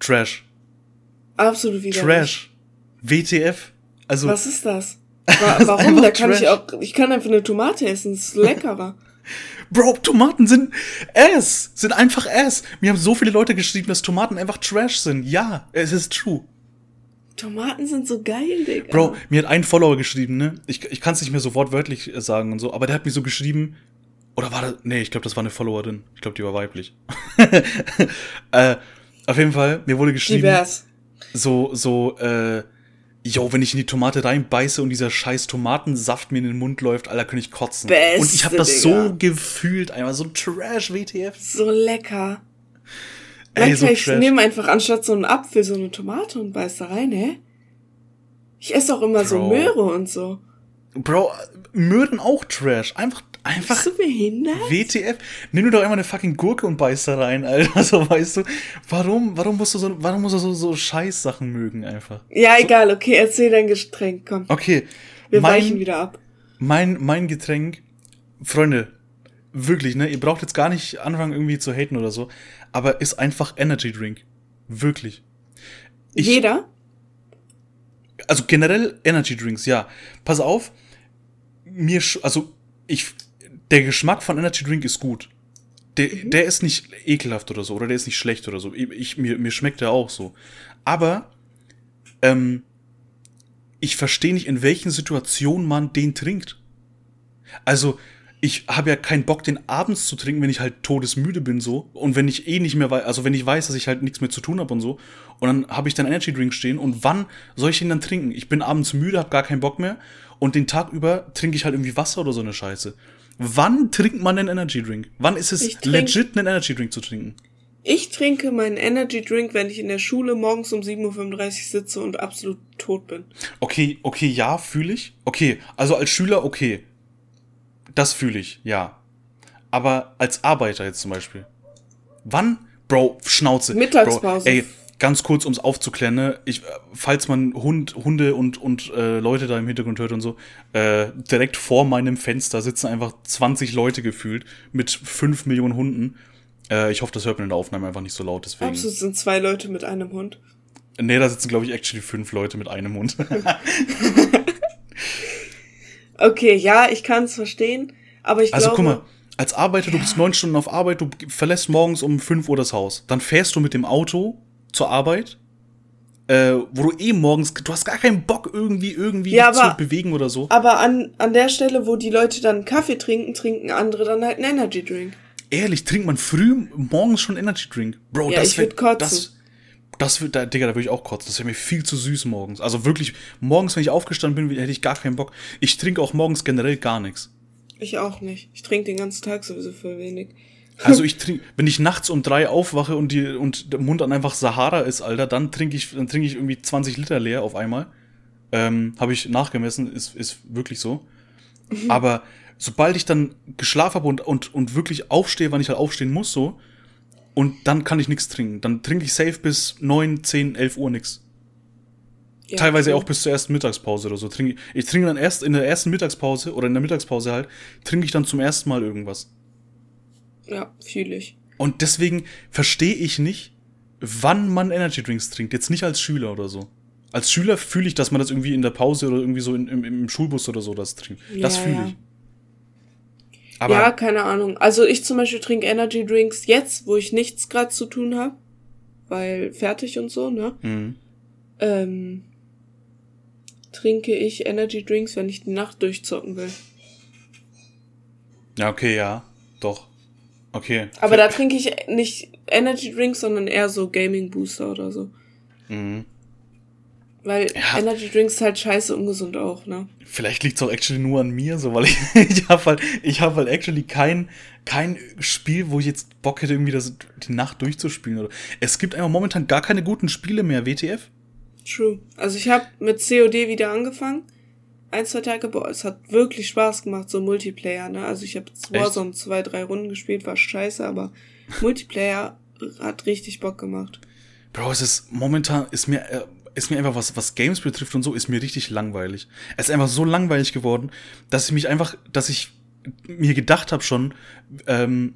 Trash. Absolut wieder. Trash. WTF. Also. Was ist das? Warum? da kann Trash. ich auch, ich kann einfach eine Tomate essen, das ist leckerer. Bro, Tomaten sind Ass, sind einfach Ass. Mir haben so viele Leute geschrieben, dass Tomaten einfach Trash sind. Ja, es ist true. Tomaten sind so geil, Digga. Bro, mir hat ein Follower geschrieben, ne? Ich, ich kann es nicht mehr so wortwörtlich sagen und so, aber der hat mir so geschrieben, Oder war das. Nee, ich glaube, das war eine Followerin. Ich glaube, die war weiblich. äh, auf jeden Fall, mir wurde geschrieben. Divers. So, so, äh, yo, wenn ich in die Tomate reinbeiße und dieser scheiß Tomatensaft mir in den Mund läuft, Alter, könnte ich kotzen. Beste, und ich habe das Digga. so gefühlt, einmal so Trash WTF. So lecker. Ey, so ich nehme einfach anstatt so einen Apfel so eine Tomate und beiß da rein, hä? Ich esse auch immer Bro. so Möhre und so. Bro, Möhren auch Trash. Einfach, einfach. Bist du behindert? WTF. Nimm du doch einmal eine fucking Gurke und beiß da rein, Alter. So, weißt du, warum, warum musst du so, warum musst du so, so Scheißsachen mögen einfach? Ja, so. egal, okay, erzähl dein Getränk, komm. Okay. Wir mein, weichen wieder ab. Mein, mein Getränk, Freunde, wirklich, ne, ihr braucht jetzt gar nicht anfangen irgendwie zu haten oder so, aber ist einfach Energy Drink. Wirklich. Ich, Jeder? Also generell Energy Drinks, ja. Pass auf, mir, also ich, der Geschmack von Energy Drink ist gut. Der, mhm. der ist nicht ekelhaft oder so, oder der ist nicht schlecht oder so. Ich, mir, mir schmeckt der auch so. Aber, ähm, ich verstehe nicht, in welchen Situationen man den trinkt. Also, ich habe ja keinen Bock, den abends zu trinken, wenn ich halt todesmüde bin so und wenn ich eh nicht mehr weiß, also wenn ich weiß, dass ich halt nichts mehr zu tun habe und so und dann habe ich dann Energy Drink stehen und wann soll ich ihn dann trinken? Ich bin abends müde, habe gar keinen Bock mehr und den Tag über trinke ich halt irgendwie Wasser oder so eine Scheiße. Wann trinkt man einen Energy Drink? Wann ist es legit, einen Energy Drink zu trinken? Ich trinke meinen Energy Drink, wenn ich in der Schule morgens um 7.35 Uhr sitze und absolut tot bin. Okay, okay, ja, fühle ich. Okay, also als Schüler okay. Das fühle ich, ja. Aber als Arbeiter jetzt zum Beispiel. Wann? Bro, Schnauze. Mittagspause. Bro, ey, ganz kurz, ums aufzuklären, ne? Ich, falls man Hund, Hunde und, und äh, Leute da im Hintergrund hört und so, äh, direkt vor meinem Fenster sitzen einfach 20 Leute gefühlt mit 5 Millionen Hunden. Äh, ich hoffe, das hört man in der Aufnahme einfach nicht so laut, deswegen. Absolut sind zwei Leute mit einem Hund. Nee, da sitzen, glaube ich, actually fünf Leute mit einem Hund. okay, ja, ich kann es verstehen, aber ich also, glaube... Also guck mal, als Arbeiter, du bist neun Stunden auf Arbeit, du verlässt morgens um fünf Uhr das Haus. Dann fährst du mit dem Auto zur Arbeit, äh, wo du eh morgens, du hast gar keinen Bock irgendwie, irgendwie ja, aber, zu bewegen oder so. Aber an, an der Stelle, wo die Leute dann Kaffee trinken, trinken andere dann halt einen Energy Drink. Ehrlich, trinkt man früh morgens schon Energy Drink? Bro, ja, das ich wird kotzen. Das, das wird, da, Digga, da würde ich auch kotzen. Das wäre mir viel zu süß morgens. Also wirklich, morgens, wenn ich aufgestanden bin, hätte ich gar keinen Bock. Ich trinke auch morgens generell gar nichts. Ich auch nicht. Ich trinke den ganzen Tag sowieso für wenig. Also ich trinke, wenn ich nachts um drei aufwache und die und der Mund dann einfach Sahara ist, Alter, dann trinke ich, dann trinke ich irgendwie 20 Liter leer auf einmal. Ähm, Habe ich nachgemessen, ist, ist wirklich so. Mhm. Aber sobald ich dann geschlafen habe und, und, und wirklich aufstehe, wann ich halt aufstehen muss, so, und dann kann ich nichts trinken. Dann trinke ich safe bis neun, zehn, elf Uhr nichts. Ja, Teilweise okay. auch bis zur ersten Mittagspause oder so. Trinke, ich trinke dann erst in der ersten Mittagspause oder in der Mittagspause halt, trinke ich dann zum ersten Mal irgendwas. Ja, fühle ich. Und deswegen verstehe ich nicht, wann man Energy Drinks trinkt. Jetzt nicht als Schüler oder so. Als Schüler fühle ich, dass man das irgendwie in der Pause oder irgendwie so in, im, im, Schulbus oder so das trinkt. Ja, das fühle ja. ich. Aber ja, keine Ahnung. Also ich zum Beispiel trinke Energy Drinks jetzt, wo ich nichts gerade zu tun habe, weil fertig und so, ne? Mhm. Ähm, trinke ich Energy Drinks, wenn ich die Nacht durchzocken will. Ja, okay, ja, doch. Okay. Aber da trinke ich nicht Energy Drinks, sondern eher so Gaming Booster oder so. Mhm. Weil ja. Energy Drinks halt scheiße ungesund auch, ne? Vielleicht liegt's auch actually nur an mir, so, weil ich, ich habe halt, ich habe halt actually kein, kein Spiel, wo ich jetzt Bock hätte, irgendwie das, die Nacht durchzuspielen. Oder. Es gibt einfach momentan gar keine guten Spiele mehr, WTF. True. Also ich habe mit COD wieder angefangen ein, zwei Tage, boah, es hat wirklich Spaß gemacht, so Multiplayer, ne? Also ich habe Warzone zwei, drei Runden gespielt, war scheiße, aber Multiplayer hat richtig Bock gemacht. Bro, es ist momentan, ist mir, äh, ist mir einfach, was, was Games betrifft und so, ist mir richtig langweilig. Es ist einfach so langweilig geworden, dass ich mich einfach, dass ich mir gedacht habe schon, ähm,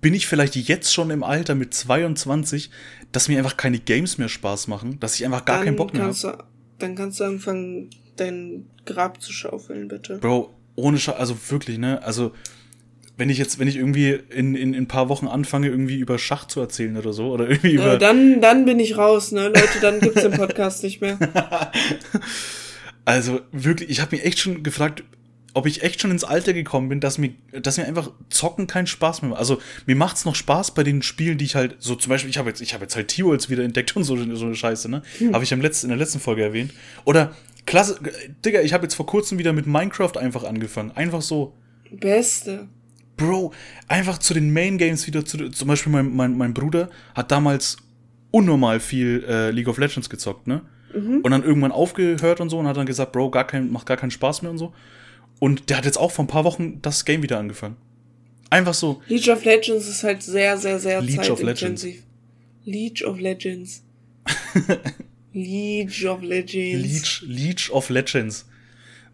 bin ich vielleicht jetzt schon im Alter mit 22, dass mir einfach keine Games mehr Spaß machen, dass ich einfach gar dann keinen Bock mehr habe. Dann kannst du anfangen, dein Grab zu schaufeln, bitte. Bro, ohne Scha also wirklich, ne? Also, wenn ich jetzt, wenn ich irgendwie in, in, in ein paar Wochen anfange, irgendwie über Schach zu erzählen oder so, oder irgendwie über. Äh, dann, dann bin ich raus, ne, Leute, dann gibt's den Podcast nicht mehr. Also wirklich, ich habe mich echt schon gefragt, ob ich echt schon ins Alter gekommen bin, dass mir, dass mir einfach Zocken keinen Spaß mehr macht. Also mir macht's noch Spaß bei den Spielen, die ich halt, so zum Beispiel, ich habe jetzt, ich habe jetzt halt T-Worlds wieder entdeckt und so, so eine Scheiße, ne? Hm. Habe ich im letzten, in der letzten Folge erwähnt. Oder klasse, Digga, ich habe jetzt vor kurzem wieder mit Minecraft einfach angefangen. Einfach so. Beste. Bro, einfach zu den Main Games wieder zu, zum Beispiel mein, mein, mein Bruder hat damals unnormal viel äh, League of Legends gezockt, ne? Mhm. Und dann irgendwann aufgehört und so und hat dann gesagt, Bro, gar kein, macht gar keinen Spaß mehr und so. Und der hat jetzt auch vor ein paar Wochen das Game wieder angefangen. Einfach so. League of Legends ist halt sehr, sehr, sehr League of Legends. League of Legends. League of Legends. League, League of Legends.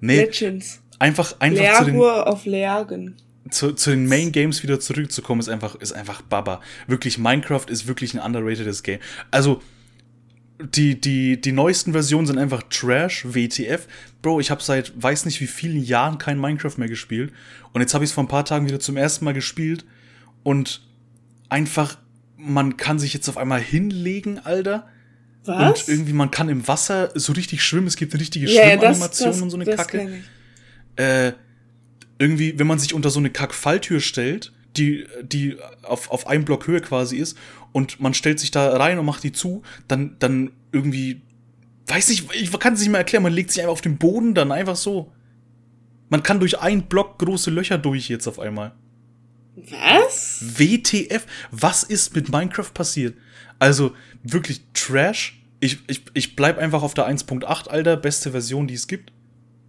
Nee. Legends. Einfach, einfach Lergur zu den, of Lergen. Zu, zu den Main Games wieder zurückzukommen, ist einfach, ist einfach Baba. Wirklich, Minecraft ist wirklich ein underratedes Game. Also, die, die, die neuesten Versionen sind einfach Trash, WTF. Bro, ich habe seit weiß nicht wie vielen Jahren kein Minecraft mehr gespielt. Und jetzt habe ich es vor ein paar Tagen wieder zum ersten Mal gespielt. Und einfach, man kann sich jetzt auf einmal hinlegen, Alter. Was? Und irgendwie, man kann im Wasser so richtig schwimmen. Es gibt eine richtige yeah, Schwimmanimation und so eine Kacke. Äh, irgendwie, wenn man sich unter so eine Kack-Falltür stellt, die, die auf, auf einem Block Höhe quasi ist und man stellt sich da rein und macht die zu, dann, dann irgendwie, weiß nicht, ich kann es nicht mehr erklären, man legt sich einfach auf den Boden dann einfach so. Man kann durch einen Block große Löcher durch jetzt auf einmal. Was? WTF? Was ist mit Minecraft passiert? Also, wirklich Trash. Ich, ich, ich bleib einfach auf der 1.8, Alter, beste Version, die es gibt.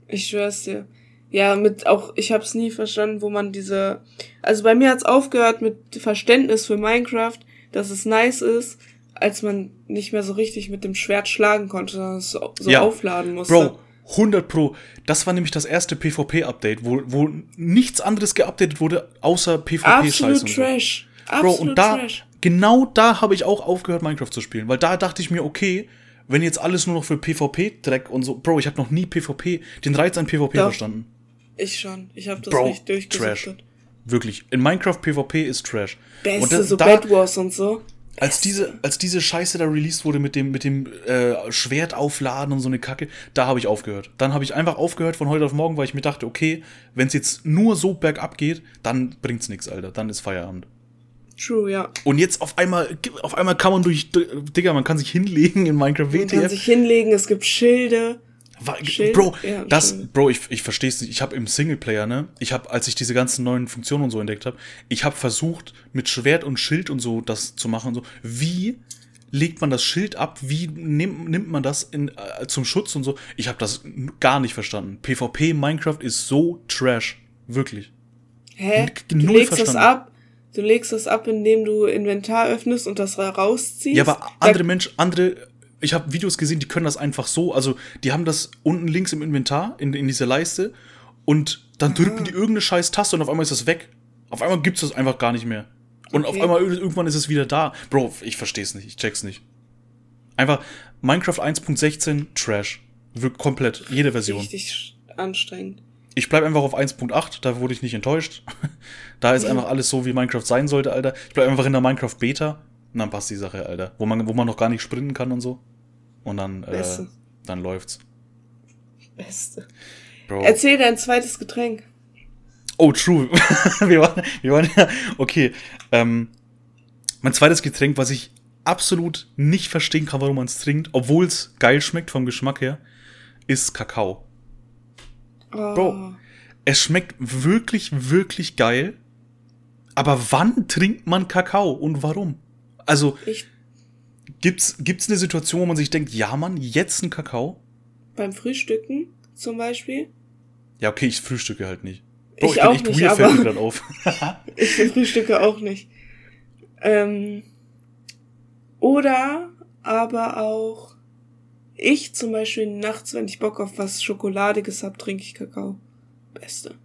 Ich schwör's dir. Ja, mit auch, ich hab's nie verstanden, wo man diese. Also bei mir hat's aufgehört mit Verständnis für Minecraft, dass es nice ist, als man nicht mehr so richtig mit dem Schwert schlagen konnte, sondern es so, ja. aufladen musste. Bro, 100 Pro. Das war nämlich das erste PvP-Update, wo, wo nichts anderes geupdatet wurde, außer PvP-Scheiße. Absolut Trash. So. Bro, Absolut und da, Trash. genau da habe ich auch aufgehört, Minecraft zu spielen, weil da dachte ich mir, okay, wenn jetzt alles nur noch für PvP-Dreck und so, Bro, ich habe noch nie PvP, den Reiz an PvP Doch, verstanden. Ich schon. Ich habe das Bro, nicht durchgesuchtet. Trash. Wirklich. In Minecraft PvP ist Trash. Beste, und da, so da, Bad Wars und so. Als diese, als diese Scheiße da released wurde mit dem, mit dem äh, Schwert aufladen und so eine Kacke, da habe ich aufgehört. Dann habe ich einfach aufgehört von heute auf morgen, weil ich mir dachte, okay, wenn es jetzt nur so bergab geht, dann bringt's nichts, Alter. Dann ist Feierabend. True, ja. Und jetzt auf einmal, auf einmal kann man durch, Digga, man kann sich hinlegen in Minecraft WTF. Man kann sich hinlegen, es gibt Schilde. Schild? Bro, ja, das. Bro, ich, ich verstehe es nicht. Ich habe im Singleplayer, ne, ich habe, als ich diese ganzen neuen Funktionen und so entdeckt habe, ich habe versucht, mit Schwert und Schild und so das zu machen und so. Wie legt man das Schild ab? Wie nimmt, nimmt man das in, äh, zum Schutz und so? Ich habe das gar nicht verstanden. PvP Minecraft ist so trash. Wirklich. Hä? N du legst verstanden. es ab, du legst es ab, indem du Inventar öffnest und das rausziehst. Ja, aber andere Menschen, andere ich habe Videos gesehen, die können das einfach so, also die haben das unten links im Inventar, in, in dieser Leiste, und dann drücken ah. die irgendeine scheiß Taste und auf einmal ist das weg. Auf einmal gibt's das einfach gar nicht mehr. Und okay. auf einmal irgendwann ist es wieder da. Bro, ich versteh's nicht, ich check's nicht. Einfach Minecraft 1.16 Trash. Wirkt komplett, jede Version. Richtig anstrengend. Ich bleib einfach auf 1.8, da wurde ich nicht enttäuscht. da ist einfach alles so, wie Minecraft sein sollte, Alter. Ich bleib einfach in der Minecraft Beta und dann passt die Sache, Alter. Wo man, wo man noch gar nicht sprinten kann und so. Und dann, äh, dann läuft's. Beste. Bro. Erzähl dein zweites Getränk. Oh, true. wir, waren, wir waren ja. Okay. Ähm, mein zweites Getränk, was ich absolut nicht verstehen kann, warum man es trinkt, obwohl es geil schmeckt vom Geschmack her, ist Kakao. Oh. Bro, es schmeckt wirklich, wirklich geil. Aber wann trinkt man Kakao und warum? Also, ich Gibt's, gibt's eine Situation, wo man sich denkt, ja Mann, jetzt ein Kakao? Beim Frühstücken zum Beispiel? Ja, okay, ich frühstücke halt nicht. Bro, ich, ich auch nicht, weird, aber fällt auf. ich frühstücke auch nicht. Ähm, oder aber auch ich zum Beispiel nachts, wenn ich Bock auf was Schokoladiges hab, trinke ich Kakao. Beste.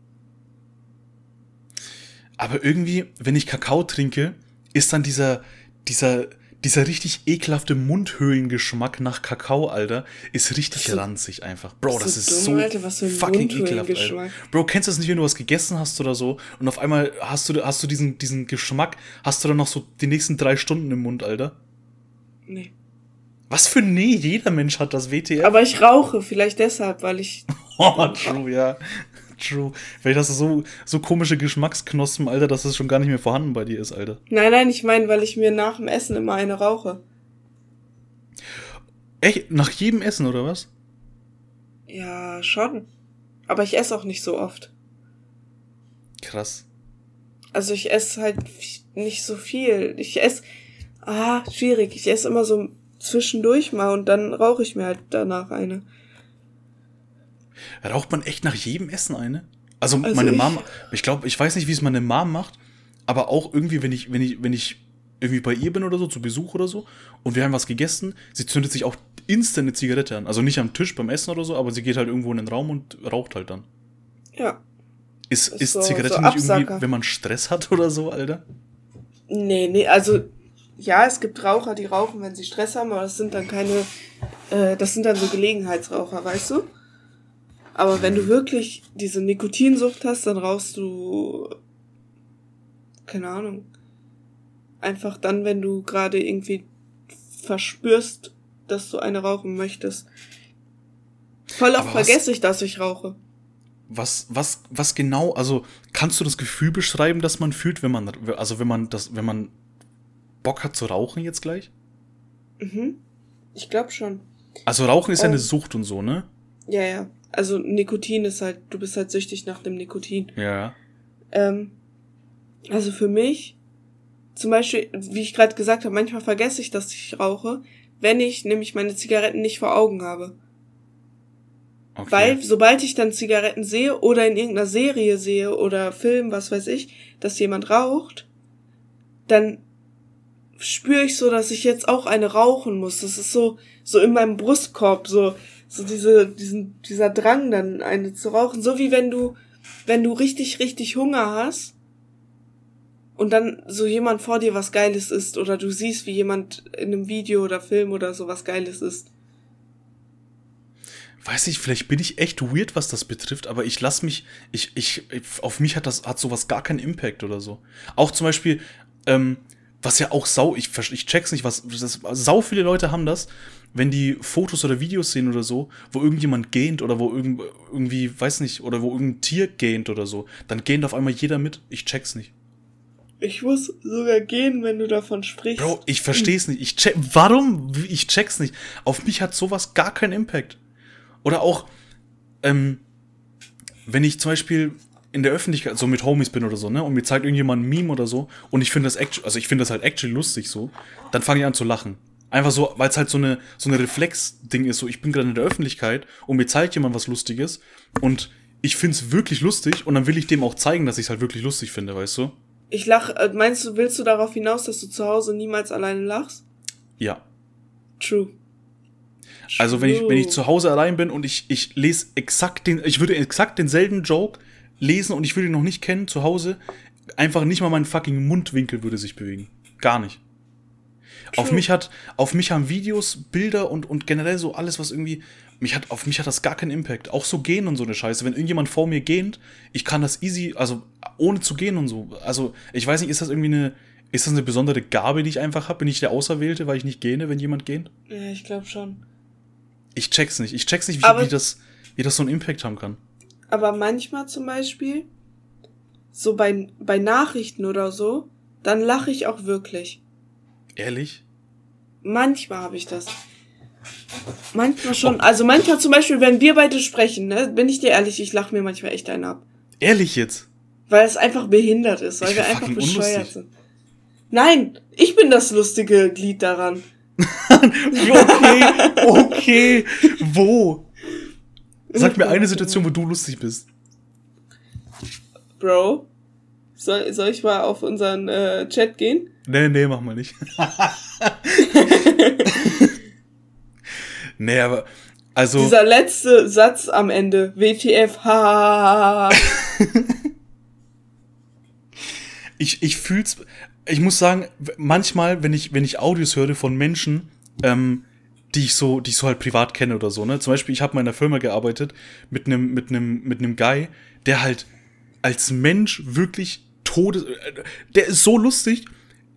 Aber irgendwie, wenn ich Kakao trinke, ist dann dieser, dieser dieser richtig ekelhafte Mundhöhlengeschmack nach Kakao, Alter, ist richtig so, ranzig einfach. Bro, das ist dumm, so Alter, fucking ekelhaft, Alter. Bro, kennst du das nicht, wenn du was gegessen hast oder so und auf einmal hast du, hast du diesen, diesen Geschmack, hast du dann noch so die nächsten drei Stunden im Mund, Alter? Nee. Was für nee, jeder Mensch hat das WTF. Aber ich rauche, vielleicht deshalb, weil ich. oh, true, ja. True. Vielleicht hast du so, so komische Geschmacksknospen, Alter, dass es schon gar nicht mehr vorhanden bei dir ist, Alter. Nein, nein, ich meine, weil ich mir nach dem Essen immer eine rauche. Echt? Nach jedem Essen, oder was? Ja, schon. Aber ich esse auch nicht so oft. Krass. Also ich esse halt nicht so viel. Ich esse, ah, schwierig. Ich esse immer so zwischendurch mal und dann rauche ich mir halt danach eine. Raucht man echt nach jedem Essen eine? Also, also meine ich, Mom, ich glaube, ich weiß nicht, wie es meine Mom macht, aber auch irgendwie, wenn ich, wenn ich, wenn ich irgendwie bei ihr bin oder so, zu Besuch oder so, und wir haben was gegessen, sie zündet sich auch instant eine Zigarette an. Also nicht am Tisch beim Essen oder so, aber sie geht halt irgendwo in den Raum und raucht halt dann. Ja. Ist, ist, ist so, Zigarette so nicht irgendwie, wenn man Stress hat oder so, Alter? Nee, nee, also ja, es gibt Raucher, die rauchen, wenn sie Stress haben, aber das sind dann keine, äh, das sind dann so Gelegenheitsraucher, weißt du? Aber wenn du wirklich diese Nikotinsucht hast, dann rauchst du, keine Ahnung, einfach dann, wenn du gerade irgendwie verspürst, dass du eine rauchen möchtest. Voll oft vergesse ich, dass ich rauche. Was, was, was genau, also kannst du das Gefühl beschreiben, dass man fühlt, wenn man, also wenn man das, wenn man Bock hat zu rauchen jetzt gleich? Mhm. Ich glaube schon. Also Rauchen ist ja eine ähm, Sucht und so, ne? Ja, ja also Nikotin ist halt, du bist halt süchtig nach dem Nikotin. Ja. Ähm, also für mich, zum Beispiel, wie ich gerade gesagt habe, manchmal vergesse ich, dass ich rauche, wenn ich nämlich meine Zigaretten nicht vor Augen habe. Okay. Weil sobald ich dann Zigaretten sehe oder in irgendeiner Serie sehe oder Film, was weiß ich, dass jemand raucht, dann spüre ich so, dass ich jetzt auch eine rauchen muss. Das ist so, so in meinem Brustkorb, so, so diese, diesen, dieser Drang dann eine zu rauchen. So wie wenn du, wenn du richtig, richtig Hunger hast und dann so jemand vor dir was Geiles isst oder du siehst, wie jemand in einem Video oder Film oder so was Geiles isst. Weiß ich, vielleicht bin ich echt weird, was das betrifft, aber ich lass mich, ich, ich, auf mich hat das, hat sowas gar keinen Impact oder so. Auch zum Beispiel, ähm, was ja auch sau, ich, ich check's nicht, was, das, sau viele Leute haben das, wenn die Fotos oder Videos sehen oder so, wo irgendjemand gähnt oder wo irgend, irgendwie, weiß nicht, oder wo irgendein Tier gähnt oder so, dann gähnt auf einmal jeder mit. Ich check's nicht. Ich muss sogar gehen, wenn du davon sprichst. Bro, ich versteh's nicht. Ich check, warum? Ich check's nicht. Auf mich hat sowas gar keinen Impact. Oder auch, ähm, wenn ich zum Beispiel in der Öffentlichkeit so mit Homies bin oder so, ne, und mir zeigt irgendjemand ein Meme oder so, und ich finde das actually, also ich finde das halt actually lustig so, dann fange ich an zu lachen. Einfach so, weil es halt so eine, so eine Reflex-Ding ist. So, ich bin gerade in der Öffentlichkeit und mir zeigt jemand was Lustiges und ich find's wirklich lustig und dann will ich dem auch zeigen, dass ich halt wirklich lustig finde, weißt du? Ich lach, äh, meinst du, willst du darauf hinaus, dass du zu Hause niemals alleine lachst? Ja. True. Also wenn ich, wenn ich zu Hause allein bin und ich, ich lese exakt den, ich würde exakt denselben Joke lesen und ich würde ihn noch nicht kennen zu Hause, einfach nicht mal mein fucking Mundwinkel würde sich bewegen. Gar nicht. Auf mich hat, auf mich haben Videos, Bilder und, und generell so alles, was irgendwie, mich hat, auf mich hat das gar keinen Impact. Auch so gehen und so eine Scheiße. Wenn irgendjemand vor mir gähnt, ich kann das easy, also ohne zu gehen und so. Also, ich weiß nicht, ist das irgendwie eine, ist das eine besondere Gabe, die ich einfach habe? Bin ich der Auserwählte, weil ich nicht gähne, wenn jemand gähnt? Ja, ich glaube schon. Ich check's nicht. Ich check's nicht, wie, wie, das, wie das so einen Impact haben kann. Aber manchmal zum Beispiel, so bei, bei Nachrichten oder so, dann lache ich auch wirklich. Ehrlich? Manchmal habe ich das. Manchmal schon. Also manchmal zum Beispiel, wenn wir beide sprechen, ne, bin ich dir ehrlich, ich lache mir manchmal echt einen ab. Ehrlich jetzt? Weil es einfach behindert ist, weil ich wir einfach bescheuert unlustig. sind. Nein, ich bin das lustige Glied daran. okay, okay. Wo? Sag mir eine Situation, wo du lustig bist. Bro, soll, soll ich mal auf unseren äh, Chat gehen? Nee, nee, mach mal nicht. nee, aber also. Dieser letzte Satz am Ende, WTF, ha. ich, ich fühl's, ich muss sagen, manchmal, wenn ich, wenn ich Audios höre von Menschen, ähm, die ich so, die ich so halt privat kenne oder so, ne? Zum Beispiel, ich habe mal in einer Firma gearbeitet mit einem, mit einem, mit einem Guy, der halt als Mensch wirklich Todes, äh, der ist so lustig,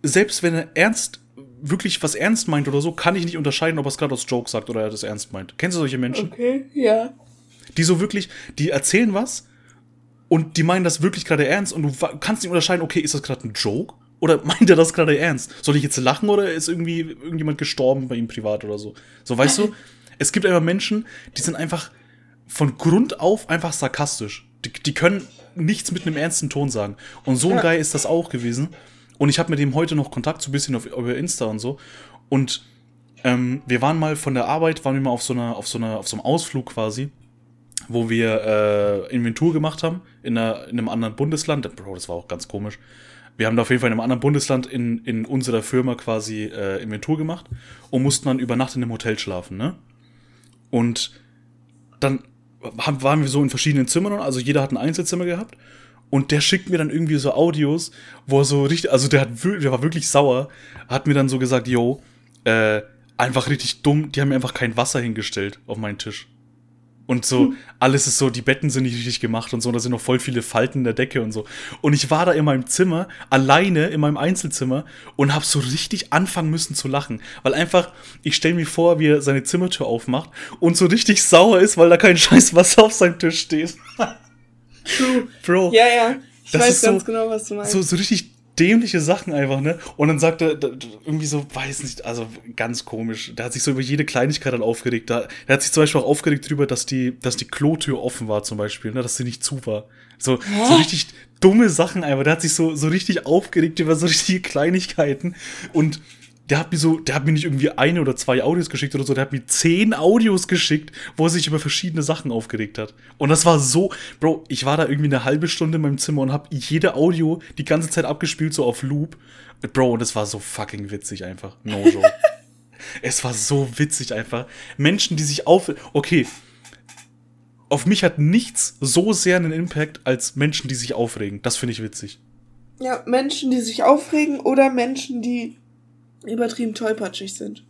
selbst wenn er ernst, wirklich was ernst meint oder so, kann ich nicht unterscheiden, ob er es gerade aus Joke sagt oder er das ernst meint. Kennst du solche Menschen? Okay, ja. Die so wirklich, die erzählen was Und die meinen das wirklich gerade ernst und du kannst nicht unterscheiden, okay, ist das gerade ein Joke? Oder meint er das gerade ernst? Soll ich jetzt lachen oder ist irgendwie irgendjemand gestorben bei ihm privat oder so? So, weißt du? Es gibt einfach Menschen, die sind einfach von Grund auf einfach sarkastisch. Die, die können nichts mit einem ernsten Ton sagen. Und so ein ja. Guy ist das auch gewesen. Und ich habe mit dem heute noch Kontakt, so ein bisschen auf, über Insta und so. Und ähm, wir waren mal von der Arbeit, waren wir mal auf so einer, auf so einer, auf so einem Ausflug quasi, wo wir äh, Inventur gemacht haben in, einer, in einem anderen Bundesland. Bro, das war auch ganz komisch. Wir haben da auf jeden Fall in einem anderen Bundesland in, in unserer Firma quasi äh, Inventur gemacht und mussten dann über Nacht in einem Hotel schlafen, ne? Und dann haben, waren wir so in verschiedenen Zimmern, also jeder hat ein Einzelzimmer gehabt. Und der schickt mir dann irgendwie so Audios, wo er so richtig, also der, hat, der war wirklich sauer, hat mir dann so gesagt, yo, äh, einfach richtig dumm, die haben mir einfach kein Wasser hingestellt auf meinen Tisch. Und so, hm. alles ist so, die Betten sind nicht richtig gemacht und so, da sind noch voll viele Falten in der Decke und so. Und ich war da in meinem Zimmer, alleine in meinem Einzelzimmer und hab so richtig anfangen müssen zu lachen. Weil einfach, ich stell mir vor, wie er seine Zimmertür aufmacht und so richtig sauer ist, weil da kein scheiß Wasser auf seinem Tisch steht. True. Bro. Ja, ja. Ich weiß ganz so, genau, was du meinst. So, so richtig dämliche Sachen einfach, ne? Und dann sagt er irgendwie so, weiß nicht, also ganz komisch. Der hat sich so über jede Kleinigkeit dann aufgeregt. Der, der hat sich zum Beispiel auch aufgeregt darüber, dass die, dass die Klotür offen war, zum Beispiel, ne? Dass sie nicht zu war. So, so richtig dumme Sachen einfach. Der hat sich so, so richtig aufgeregt über so richtige Kleinigkeiten. Und der hat mir so, der hat mir nicht irgendwie eine oder zwei Audios geschickt oder so, der hat mir zehn Audios geschickt, wo er sich über verschiedene Sachen aufgeregt hat. Und das war so, Bro, ich war da irgendwie eine halbe Stunde in meinem Zimmer und hab jede Audio die ganze Zeit abgespielt, so auf Loop. Bro, und das war so fucking witzig einfach. No joke. es war so witzig einfach. Menschen, die sich auf, okay. Auf mich hat nichts so sehr einen Impact als Menschen, die sich aufregen. Das finde ich witzig. Ja, Menschen, die sich aufregen oder Menschen, die übertrieben tollpatschig sind.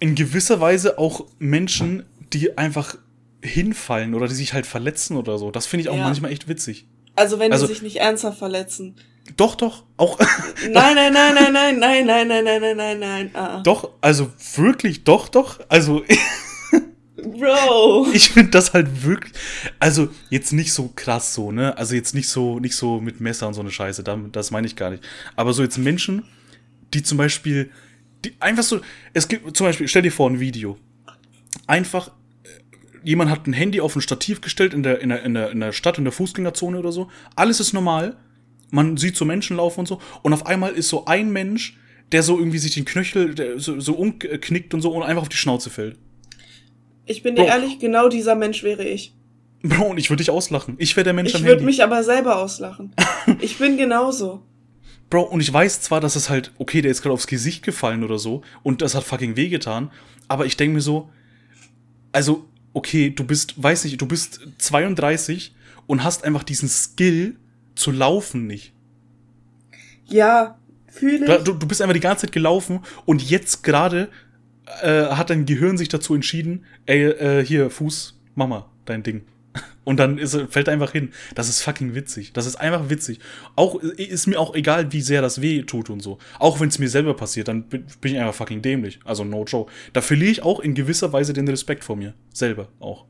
In gewisser Weise auch Menschen, die einfach hinfallen oder die sich halt verletzen oder so. Das finde ich auch ja. manchmal echt witzig. Also wenn also, die sich nicht ernsthaft verletzen. Doch, doch, auch. Nein, nein, nein, nein, nein, nein, nein, nein, nein, nein, nein, nein. Ah. Doch, also wirklich, doch, doch. Also. Bro. Ich finde das halt wirklich. Also, jetzt nicht so krass so, ne? Also jetzt nicht so, nicht so mit Messer und so eine Scheiße. Das meine ich gar nicht. Aber so jetzt Menschen, die zum Beispiel, die einfach so, es gibt zum Beispiel, stell dir vor ein Video. Einfach, äh, jemand hat ein Handy auf ein Stativ gestellt in der, in der, in der, in der Stadt, in der Fußgängerzone oder so. Alles ist normal. Man sieht so Menschen laufen und so. Und auf einmal ist so ein Mensch, der so irgendwie sich den Knöchel so, so umknickt und so und einfach auf die Schnauze fällt. Ich bin dir Bro. ehrlich, genau dieser Mensch wäre ich. Bro, und ich würde dich auslachen. Ich wäre der Mensch ich am Handy. Ich würde mich aber selber auslachen. ich bin genauso. Bro, und ich weiß zwar, dass es halt, okay, der ist gerade aufs Gesicht gefallen oder so und das hat fucking wehgetan, aber ich denke mir so, also, okay, du bist, weiß nicht, du bist 32 und hast einfach diesen Skill zu laufen nicht. Ja, fühle ich. Du, du bist einfach die ganze Zeit gelaufen und jetzt gerade äh, hat dein Gehirn sich dazu entschieden, ey, äh, hier, Fuß, mach mal dein Ding. Und dann ist, fällt einfach hin. Das ist fucking witzig. Das ist einfach witzig. Auch ist mir auch egal, wie sehr das weh tut und so. Auch wenn es mir selber passiert, dann bin, bin ich einfach fucking dämlich. Also no joke. Da verliere ich auch in gewisser Weise den Respekt vor mir. Selber auch.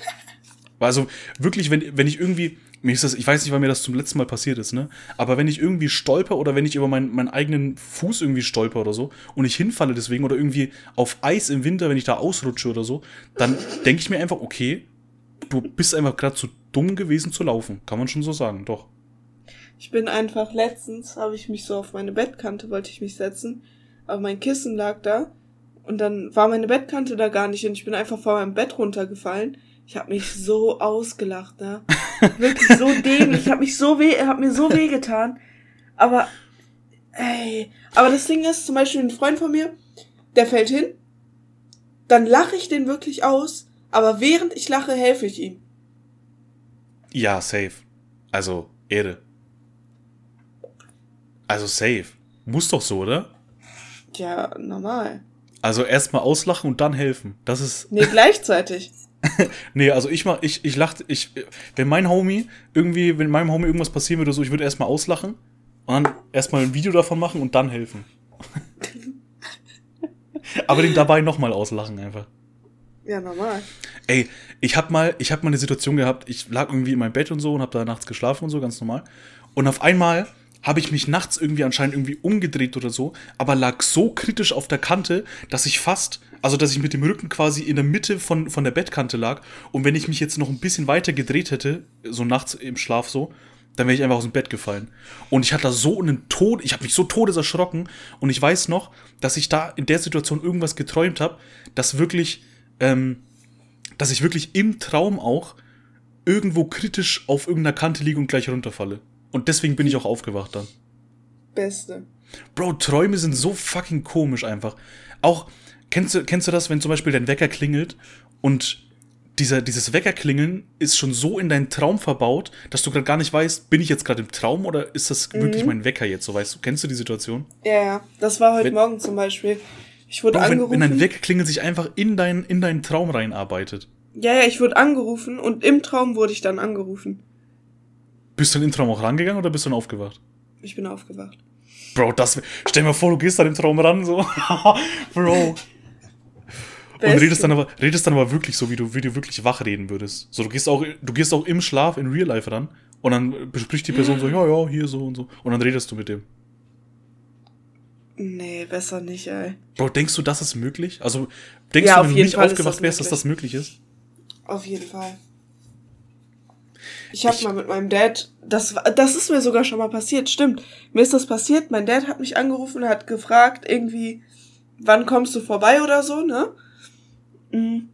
also wirklich, wenn, wenn ich irgendwie, mir ist das, ich weiß nicht, wann mir das zum letzten Mal passiert ist, ne? Aber wenn ich irgendwie stolper oder wenn ich über meinen, meinen eigenen Fuß irgendwie stolper oder so und ich hinfalle deswegen oder irgendwie auf Eis im Winter, wenn ich da ausrutsche oder so, dann denke ich mir einfach, okay, du bist einfach gerade zu dumm gewesen zu laufen. Kann man schon so sagen, doch. Ich bin einfach letztens, habe ich mich so auf meine Bettkante, wollte ich mich setzen, aber mein Kissen lag da und dann war meine Bettkante da gar nicht und ich bin einfach vor meinem Bett runtergefallen. Ich habe mich so ausgelacht, ne? Wirklich so dämlich. Ich habe mich so weh, hab mir so weh getan. Aber, ey. Aber das Ding ist, zum Beispiel ein Freund von mir, der fällt hin, dann lache ich den wirklich aus aber während ich lache, helfe ich ihm. Ja, safe. Also, Ehre. Also safe. Muss doch so, oder? Ja, normal. Also erstmal auslachen und dann helfen. Das ist. Nee, gleichzeitig. nee, also ich mach, ich, ich lach, ich, wenn mein Homie irgendwie, wenn meinem Homie irgendwas passieren würde, so, ich würde erstmal auslachen und dann erstmal ein Video davon machen und dann helfen. Aber den dabei nochmal auslachen einfach. Ja, normal. Ey, ich hab mal, ich hab mal eine Situation gehabt, ich lag irgendwie in meinem Bett und so und hab da nachts geschlafen und so, ganz normal. Und auf einmal habe ich mich nachts irgendwie anscheinend irgendwie umgedreht oder so, aber lag so kritisch auf der Kante, dass ich fast, also dass ich mit dem Rücken quasi in der Mitte von, von der Bettkante lag. Und wenn ich mich jetzt noch ein bisschen weiter gedreht hätte, so nachts im Schlaf so, dann wäre ich einfach aus dem Bett gefallen. Und ich hatte da so einen Tod, ich habe mich so todeserschrocken und ich weiß noch, dass ich da in der Situation irgendwas geträumt habe, dass wirklich, ähm, dass ich wirklich im Traum auch irgendwo kritisch auf irgendeiner Kante liege und gleich runterfalle. Und deswegen bin ich auch aufgewacht dann. Beste. Bro, Träume sind so fucking komisch einfach. Auch, kennst du, kennst du das, wenn zum Beispiel dein Wecker klingelt und dieser, dieses Weckerklingeln ist schon so in deinen Traum verbaut, dass du gerade gar nicht weißt, bin ich jetzt gerade im Traum oder ist das mhm. wirklich mein Wecker jetzt? So weißt du, kennst du die Situation? Ja, ja. Das war heute wenn, Morgen zum Beispiel. Ich wurde Bro, angerufen. Wenn, wenn dein Weckerklingel sich einfach in, dein, in deinen Traum reinarbeitet. Ja, ja, ich wurde angerufen und im Traum wurde ich dann angerufen. Bist du in den Traum auch rangegangen oder bist du dann aufgewacht? Ich bin aufgewacht. Bro, das. Stell dir mal vor, du gehst da im Traum ran, so. Bro. Und redest dann aber, redest dann aber wirklich so, wie du, wie du wirklich wach reden würdest. So, du gehst auch, du gehst auch im Schlaf in Real Life ran und dann bespricht die Person so, ja, ja, hier so und so. Und dann redest du mit dem. Nee, besser nicht, ey. Bro, denkst du, das ist möglich? Also, denkst ja, du, wenn du nicht Fall aufgewacht wärst, dass das möglich ist? Auf jeden Fall. Ich habe mal mit meinem Dad, das, das ist mir sogar schon mal passiert, stimmt. Mir ist das passiert, mein Dad hat mich angerufen, hat gefragt, irgendwie, wann kommst du vorbei oder so, ne? Mm.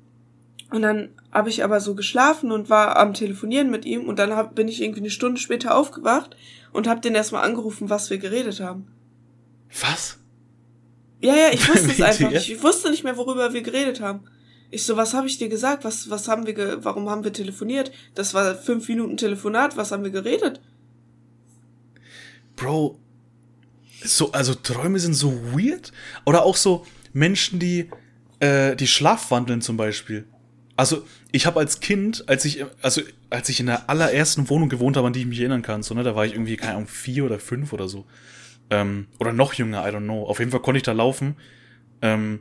Und dann habe ich aber so geschlafen und war am Telefonieren mit ihm und dann hab, bin ich irgendwie eine Stunde später aufgewacht und habe den erstmal angerufen, was wir geredet haben. Was? Ja, ja, ich wusste es einfach nicht. Ich wusste nicht mehr, worüber wir geredet haben. Ich so, was habe ich dir gesagt? Was, was haben wir, ge warum haben wir telefoniert? Das war fünf Minuten Telefonat. Was haben wir geredet? Bro, so, also Träume sind so weird. Oder auch so Menschen, die, äh, die schlafwandeln zum Beispiel. Also, ich habe als Kind, als ich, also, als ich in der allerersten Wohnung gewohnt habe, an die ich mich erinnern kann, so, ne, da war ich irgendwie, keine Ahnung, vier oder fünf oder so. Ähm, oder noch jünger, I don't know. Auf jeden Fall konnte ich da laufen. Ähm,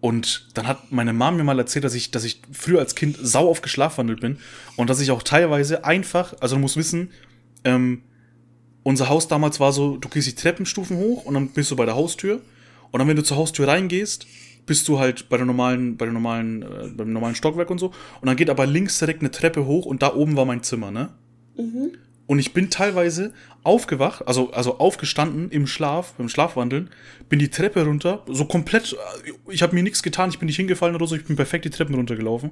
und dann hat meine Mom mir mal erzählt, dass ich, dass ich früher als Kind sau oft geschlafwandelt bin und dass ich auch teilweise einfach, also du musst wissen, ähm, unser Haus damals war so, du gehst die Treppenstufen hoch und dann bist du bei der Haustür und dann, wenn du zur Haustür reingehst, bist du halt bei der normalen, bei der normalen, äh, beim normalen Stockwerk und so. Und dann geht aber links direkt eine Treppe hoch und da oben war mein Zimmer, ne? Mhm. Und ich bin teilweise aufgewacht, also, also aufgestanden im Schlaf, beim Schlafwandeln, bin die Treppe runter, so komplett, ich habe mir nichts getan, ich bin nicht hingefallen oder so, ich bin perfekt die Treppen runtergelaufen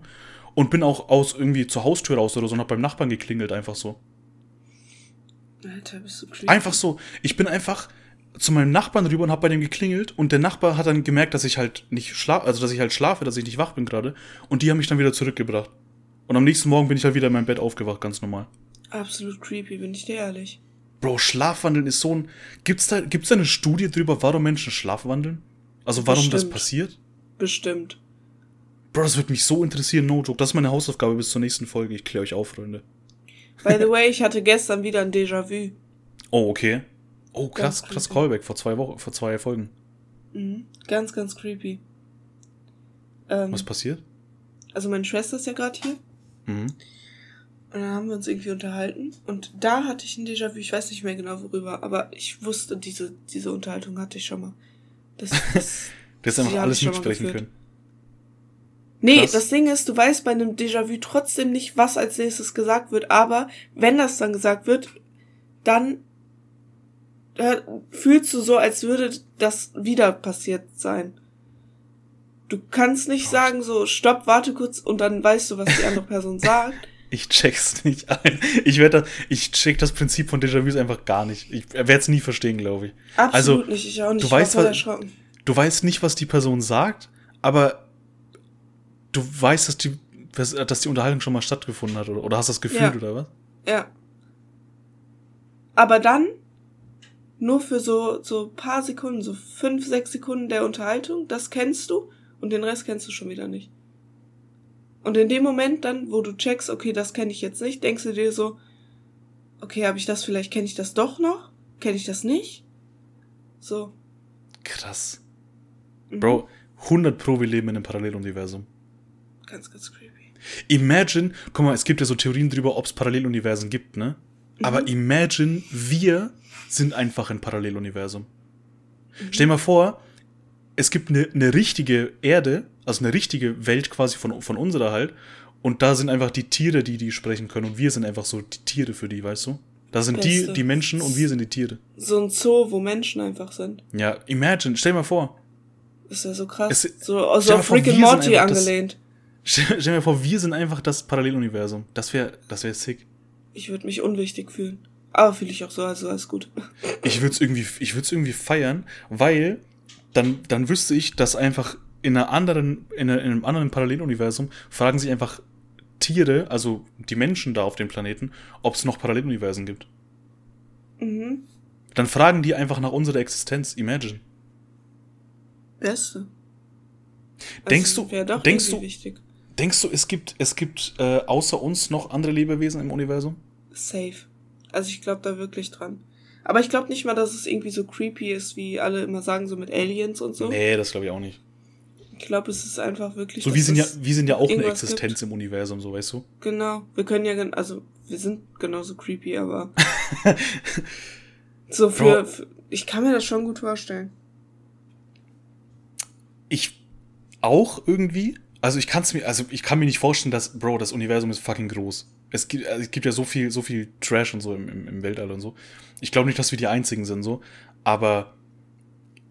und bin auch aus irgendwie zur Haustür raus oder so und hab beim Nachbarn geklingelt, einfach so. Alter, bist du creepy. Einfach so, ich bin einfach zu meinem Nachbarn rüber und hab bei dem geklingelt und der Nachbar hat dann gemerkt, dass ich halt nicht schlafe, also dass ich halt schlafe, dass ich nicht wach bin gerade und die haben mich dann wieder zurückgebracht. Und am nächsten Morgen bin ich halt wieder in meinem Bett aufgewacht, ganz normal. Absolut creepy, bin ich dir ehrlich. Bro, Schlafwandeln ist so ein. Gibt's da, gibt's da eine Studie drüber, warum Menschen schlafwandeln? Also warum Bestimmt. das passiert? Bestimmt. Bro, das wird mich so interessieren, no joke. Das ist meine Hausaufgabe bis zur nächsten Folge. Ich kläre euch auf, Freunde. By the way, ich hatte gestern wieder ein Déjà-vu. Oh, okay. Oh, krass, krass Callback vor zwei Wochen, vor zwei Folgen. Mhm. Ganz, ganz creepy. Ähm, Was passiert? Also meine Schwester ist ja gerade hier. Mhm. Und dann haben wir uns irgendwie unterhalten. Und da hatte ich ein Déjà-vu, ich weiß nicht mehr genau worüber, aber ich wusste, diese, diese Unterhaltung hatte ich schon mal. Das, das, du hast einfach alles mitsprechen können. Nee, Krass. das Ding ist, du weißt bei einem Déjà-vu trotzdem nicht, was als nächstes gesagt wird, aber wenn das dann gesagt wird, dann äh, fühlst du so, als würde das wieder passiert sein. Du kannst nicht sagen so, stopp, warte kurz und dann weißt du, was die andere Person sagt. Ich check's nicht ein. Ich werde ich check das Prinzip von Déjà-vus einfach gar nicht. Ich werde es nie verstehen, glaube ich. Absolut also, nicht, ich auch nicht. Du weißt, was, du weißt nicht, was die Person sagt, aber du weißt, dass die, dass die Unterhaltung schon mal stattgefunden hat, oder, oder hast das gefühlt, ja. oder was? Ja. Aber dann nur für so, so paar Sekunden, so fünf, sechs Sekunden der Unterhaltung, das kennst du und den Rest kennst du schon wieder nicht. Und in dem Moment dann, wo du checkst, okay, das kenne ich jetzt nicht, denkst du dir so, okay, habe ich das vielleicht, kenne ich das doch noch? Kenne ich das nicht? So. Krass. Mhm. Bro, 100 Pro, wir leben in einem Paralleluniversum. Ganz, ganz creepy. Imagine, guck mal, es gibt ja so Theorien drüber, ob es Paralleluniversen gibt, ne? Aber Mhm. imagine, wir sind einfach ein Paralleluniversum. Mhm. Stell dir mal vor, es gibt eine, eine richtige Erde, also eine richtige Welt quasi von, von unserer halt, und da sind einfach die Tiere, die die sprechen können, und wir sind einfach so die Tiere für die, weißt du? Da sind die, Beste. die Menschen und wir sind die Tiere. So ein Zoo, wo Menschen einfach sind. Ja, imagine, stell dir mal vor, Ist ja so krass. Es- so also auf Rick and Morty einfach das- angelehnt. stell, stell dir mal vor, wir sind einfach das Paralleluniversum. Das wäre, das wäre sick. Ich würde mich unwichtig fühlen. Aber fühle ich auch so, also alles gut. Ich würde es irgendwie, ich würde irgendwie feiern, weil dann, dann wüsste ich, dass einfach in einer anderen, in, einer, in einem anderen Paralleluniversum fragen sich einfach Tiere, also die Menschen da auf dem Planeten, ob es noch Paralleluniversen gibt. Mhm. Dann fragen die einfach nach unserer Existenz. Imagine. Beste. Denkst du- Wäre doch denkst du- wichtig. Denkst du, es gibt, es gibt äh, außer uns noch andere Lebewesen im Universum? Safe. Also ich glaube da wirklich dran. Aber ich glaube nicht mal, dass es irgendwie so creepy ist, wie alle immer sagen, so mit Aliens und so. Nee, das glaube ich auch nicht. Ich glaube, es ist einfach wirklich. So, wir sind ja, wir sind ja auch eine Existenz im Universum, so weißt du? Genau. Wir können ja, also wir sind genauso creepy, aber so für, für, ich kann mir das schon gut vorstellen. Ich auch irgendwie. Also ich kann es mir, also ich kann mir nicht vorstellen, dass, Bro, das Universum ist fucking groß. Es gibt, also es gibt ja so viel, so viel Trash und so im, im, im Weltall und so. Ich glaube nicht, dass wir die einzigen sind, so. Aber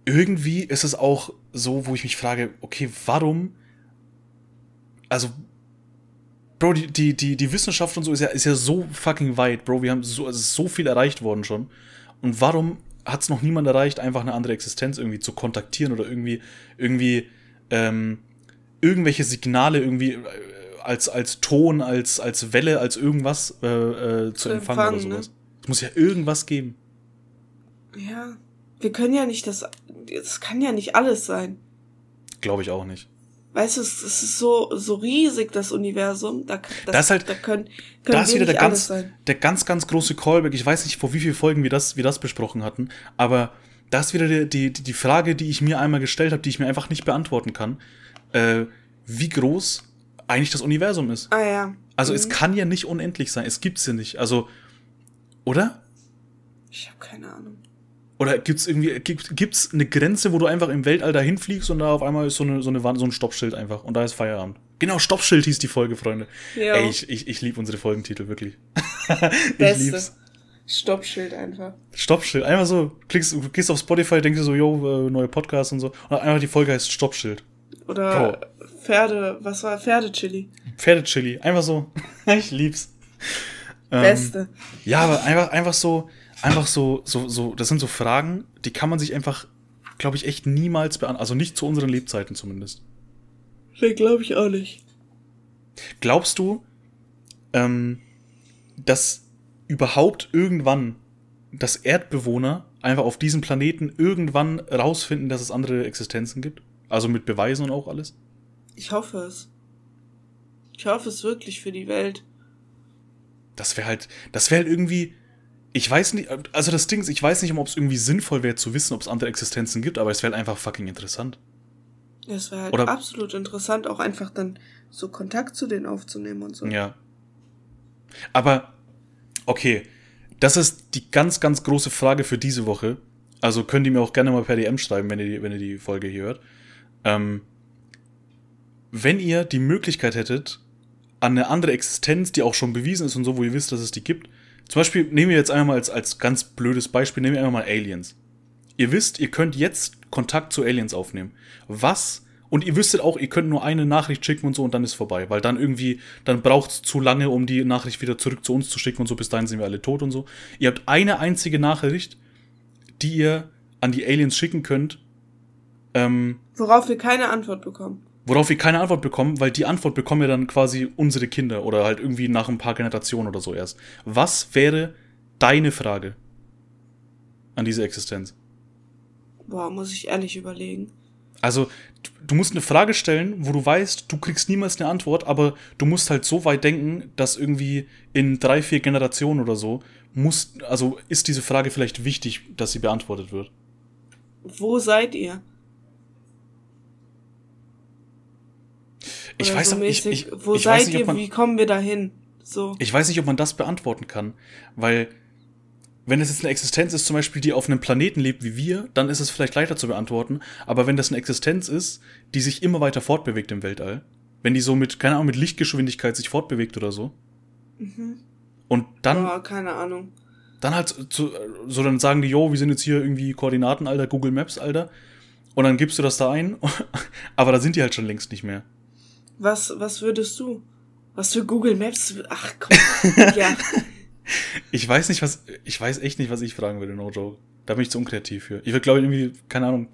irgendwie ist es auch so, wo ich mich frage, okay, warum? Also, Bro, die, die, die, die Wissenschaft und so ist ja, ist ja so fucking weit, Bro. Wir haben so, ist so viel erreicht worden schon. Und warum hat es noch niemand erreicht, einfach eine andere Existenz irgendwie zu kontaktieren oder irgendwie, irgendwie, ähm, irgendwelche Signale irgendwie äh, als, als Ton, als, als Welle, als irgendwas äh, äh, zu, Zu empfangen, oder empfangen, ne? sowas. Es muss ja irgendwas geben. Ja. Wir können ja nicht das, das kann ja nicht alles sein. Glaube ich auch nicht. Weißt du, es, es ist so, so riesig, das Universum. Da, das, Das ist halt- da können, können Da ist wieder der ganz, sein. der ganz, ganz große Callback. Ich weiß nicht, vor wie vielen Folgen wir das, wir das besprochen hatten, aber das ist wieder die, die, die Frage, die ich mir einmal gestellt habe, die ich mir einfach nicht beantworten kann. Äh, wie groß eigentlich das Universum ist. Ah ja. Also Mhm. es kann ja nicht unendlich sein. Es gibt's ja nicht. Also, oder? Ich habe keine Ahnung. Oder gibt's irgendwie, gibt, gibt's eine Grenze, wo du einfach im Weltall dahin fliegst und da auf einmal ist so eine, so eine so ein Stoppschild einfach und da ist Feierabend. Genau, Stoppschild hieß die Folge, Freunde. Ja. Ey, ich, ich, ich liebe unsere Folgentitel, wirklich. ich Beste. lieb's. Stoppschild einfach. Stoppschild. Einfach so, klickst, du gehst auf Spotify, denkst dir so, yo, äh, neue Podcast und so. Und einfach die Folge heißt Stoppschild. Oder Pferde, was war Pferdechili? Pferdechili. Einfach so. ich lieb's. Ähm, Beste. Ja, aber einfach, einfach so, einfach so, so, so, das sind so Fragen, die kann man sich einfach, glaube ich, echt niemals beantworten. Also nicht zu unseren Lebzeiten zumindest. Nee, glaube ich auch nicht. Glaubst du, ähm, dass überhaupt irgendwann, dass Erdbewohner einfach auf diesem Planeten irgendwann rausfinden, dass es andere Existenzen gibt? Also mit Beweisen und auch alles? Ich hoffe es. Ich hoffe es wirklich für die Welt. Das wäre halt, das wäre halt irgendwie, ich weiß nicht, also das Ding ist, ich weiß nicht, ob es irgendwie sinnvoll wäre zu wissen, ob es andere Existenzen gibt, aber es wäre halt einfach fucking interessant. Es wäre halt Oder- absolut interessant, auch einfach dann so Kontakt zu denen aufzunehmen und so. Ja. Aber, okay, das ist die ganz, ganz große Frage für diese Woche. Also könnt ihr mir auch gerne mal per DM schreiben, wenn ihr die, wenn ihr die Folge hier hört. Ähm, wenn ihr die Möglichkeit hättet, an eine andere Existenz, die auch schon bewiesen ist und so, wo ihr wisst, dass es die gibt. Zum Beispiel nehmen wir jetzt einfach mal als, als ganz blödes Beispiel, nehmen wir einfach mal Aliens. Ihr wisst, ihr könnt jetzt Kontakt zu Aliens aufnehmen. Was? Und ihr wüsstet auch, ihr könnt nur eine Nachricht schicken und so und dann ist vorbei. Weil dann irgendwie, dann braucht es zu lange, um die Nachricht wieder zurück zu uns zu schicken und so, bis dahin sind wir alle tot und so. Ihr habt eine einzige Nachricht, die ihr an die Aliens schicken könnt, ähm, Worauf wir keine Antwort bekommen. Worauf wir keine Antwort bekommen, weil die Antwort bekommen ja dann quasi unsere Kinder oder halt irgendwie nach ein paar Generationen oder so erst. Was wäre deine Frage an diese Existenz? Boah, muss ich ehrlich überlegen. Also, du- du musst eine Frage stellen, wo du weißt, du kriegst niemals eine Antwort, aber du musst halt so weit denken, dass irgendwie in drei, vier Generationen oder so muss, also ist diese Frage vielleicht wichtig, dass sie beantwortet wird. Wo seid ihr? Ich weiß, so ich, mäßig, ich, wo ich seid weiß nicht, ihr, ob man, wie kommen wir dahin? So. ich weiß nicht, ob man das beantworten kann, weil wenn es jetzt eine Existenz ist, zum Beispiel, die auf einem Planeten lebt wie wir, dann ist es vielleicht leichter zu beantworten. Aber wenn das eine Existenz ist, die sich immer weiter fortbewegt im Weltall, wenn die so mit, keine Ahnung, mit Lichtgeschwindigkeit sich fortbewegt oder so, und dann, Ja, keine Ahnung. dann halt zu, so dann sagen die, yo, wir sind jetzt hier irgendwie Koordinaten, Alter, Google Maps, Alter. Und dann gibst du das da ein, aber da sind die halt schon längst nicht mehr. Was, was würdest du? Was für Google Maps? Ach komm. ja. Ich weiß nicht, was, ich weiß echt nicht, was ich fragen würde, no joke. Da bin ich zu unkreativ für. Ich würde, glaube ich, irgendwie, keine Ahnung,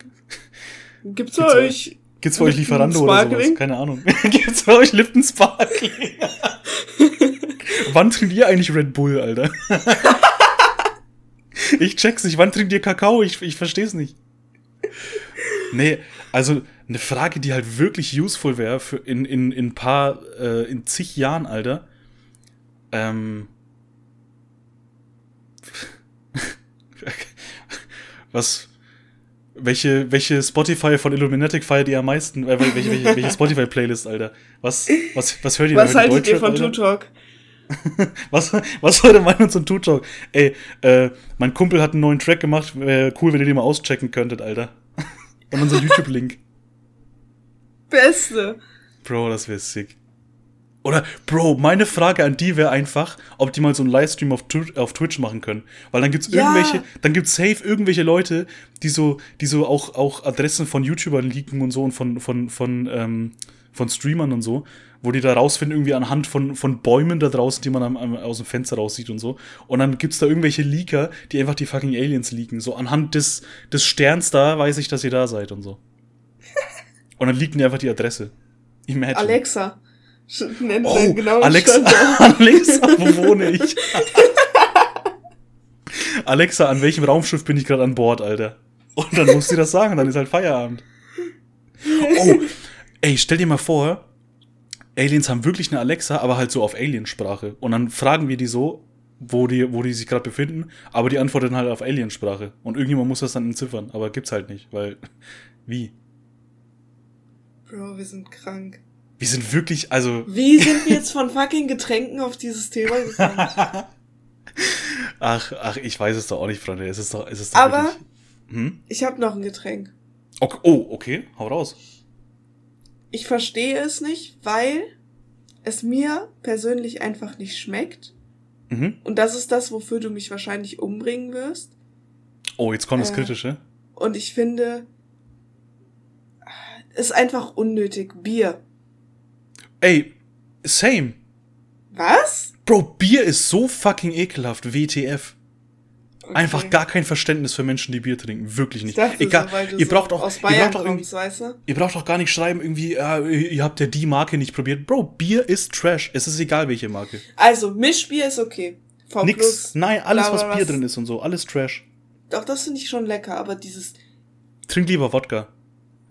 Gibt's bei euch? gibt's bei euch Lieferando oder sowas? Keine Ahnung. gibt's bei euch Lipton Sparkling? Wann trinkt ihr eigentlich Red Bull, Alter? ich check's nicht. Wann trinkt ihr Kakao? Ich, ich versteh's nicht. Nee, also eine Frage, die halt wirklich useful wäre für in, in, in ein paar, äh, in zig Jahren, Alter. Ähm. Was. Welche, welche Spotify von Illuminatic feiert ihr am meisten? Äh, welche, welche, welche Spotify-Playlist, Alter? Was, was, was hört ihr Was haltet ihr von Talk? Was, was der Meinung zum Two Talk? Ey, äh, mein Kumpel hat einen neuen Track gemacht. Wäre cool, wenn ihr den mal auschecken könntet, Alter. Und unser YouTube-Link. Beste. Bro, das wäre sick. Oder, Bro, meine Frage an die wäre einfach, ob die mal so einen Livestream auf, Twi- auf Twitch machen können. Weil dann gibt's Ja. irgendwelche, dann gibt's safe irgendwelche Leute, die so, die so auch, auch Adressen von YouTubern leaken und so und von, von, von, ähm, von Streamern und so, wo die da rausfinden, irgendwie anhand von, von Bäumen da draußen, die man am, am, aus dem Fenster raussieht und so. Und dann gibt's da irgendwelche Leaker, die einfach die fucking Aliens leaken. So anhand des, des Sterns da weiß ich, dass ihr da seid und so. Und dann leaken die einfach die Adresse. Imagine. Alexa. Nennt Oh, genauen Alexa. Alexa, wo wohne ich? Alexa, an welchem Raumschiff bin ich gerade an Bord, Alter? Und dann muss sie das sagen, dann ist halt Feierabend. Oh, ey, stell dir mal vor, Aliens haben wirklich eine Alexa, aber halt so auf Aliensprache. Und dann fragen wir die so, wo die, wo die sich gerade befinden, aber die antworten halt auf Aliensprache. Und irgendjemand muss das dann entziffern, aber gibt's halt nicht, weil, wie? Bro, wir sind krank. Wir sind wirklich, also, Wie sind wir jetzt von fucking Getränken auf dieses Thema gekommen? ach, ach, ich weiß es doch auch nicht, Freunde. Es ist doch, es ist doch Aber wirklich, hm? ich habe noch ein Getränk. Okay, oh, okay, hau raus. Ich verstehe es nicht, weil es mir persönlich einfach nicht schmeckt. Mhm. Und das ist das, wofür du mich wahrscheinlich umbringen wirst. Oh, jetzt kommt das Äh. Kritische. Und ich finde, es ist einfach unnötig. Bier. Ey, same. Was? Bro, Bier ist so fucking ekelhaft, WTF. Okay. Einfach gar kein Verständnis für Menschen, die Bier trinken. Wirklich Ich nicht. dachte Egal, so, ihr so braucht auch, ihr braucht auch irgendwie, kommst, weißt du? ihr braucht auch gar nicht schreiben, irgendwie, äh, ihr habt ja die Marke nicht probiert. Bro, Bier ist Trash. Es ist egal, welche Marke. Also, Mischbier ist okay. V Nix. Plus. Nein, alles, was Bier was- drin ist und so, alles Trash. Doch, das finde ich schon lecker, aber dieses. Trink lieber Wodka.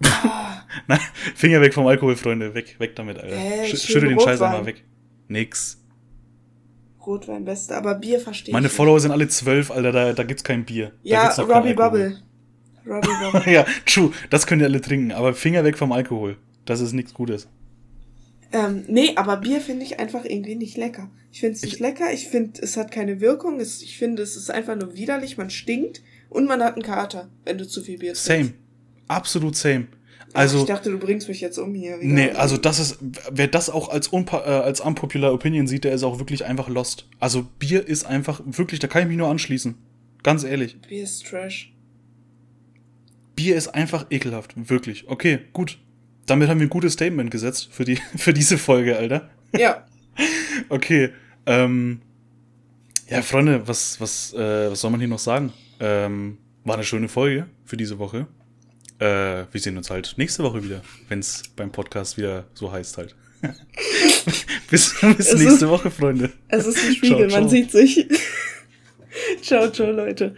Ah, Nein, Finger weg vom Alkohol, Freunde. Weg, weg damit, Alter. Äh, Sch schüttel den Scheiß einmal weg. Nix. Rotwein beste, aber Bier verstehe Meine ich. Follower sind alle zwölf, Alter, da, da gibt's kein Bier. Ja, Robbie. Bubble. Robbie Bubble. ja, true. Das könnt ihr alle trinken, aber Finger weg vom Alkohol. Das ist nichts Gutes. ähm, nee, aber Bier finde ich einfach irgendwie nicht lecker. Ich finde es nicht Ich- lecker, ich finde, es hat keine Wirkung, es, ich finde, es ist einfach nur widerlich, man stinkt und man hat einen Kater, wenn du zu viel Bier trinkst. Same. Absolut same. Also, ich dachte, du bringst mich jetzt um hier. wieder. nee, also das ist, wer das auch als, unpa äh, als unpopular Opinion sieht, der ist auch wirklich einfach lost. Also Bier ist einfach, wirklich, da kann ich mich nur anschließen. Ganz ehrlich. Bier ist Trash. Bier ist einfach ekelhaft. Wirklich. Okay, gut. Damit haben wir ein gutes Statement gesetzt für, die, für diese Folge, Alter. Ja, Okay. Ähm, ja, Freunde, was, was, äh, was soll man hier noch sagen? Ähm, war eine schöne Folge für diese Woche. Äh, wir sehen uns halt nächste Woche wieder, wenn es beim Podcast wieder so heißt halt. bis bis nächste ist- Woche, Freunde. es ist ein Spiegel, Ciao, man ciao. sieht sich. ciao, ciao, Leute.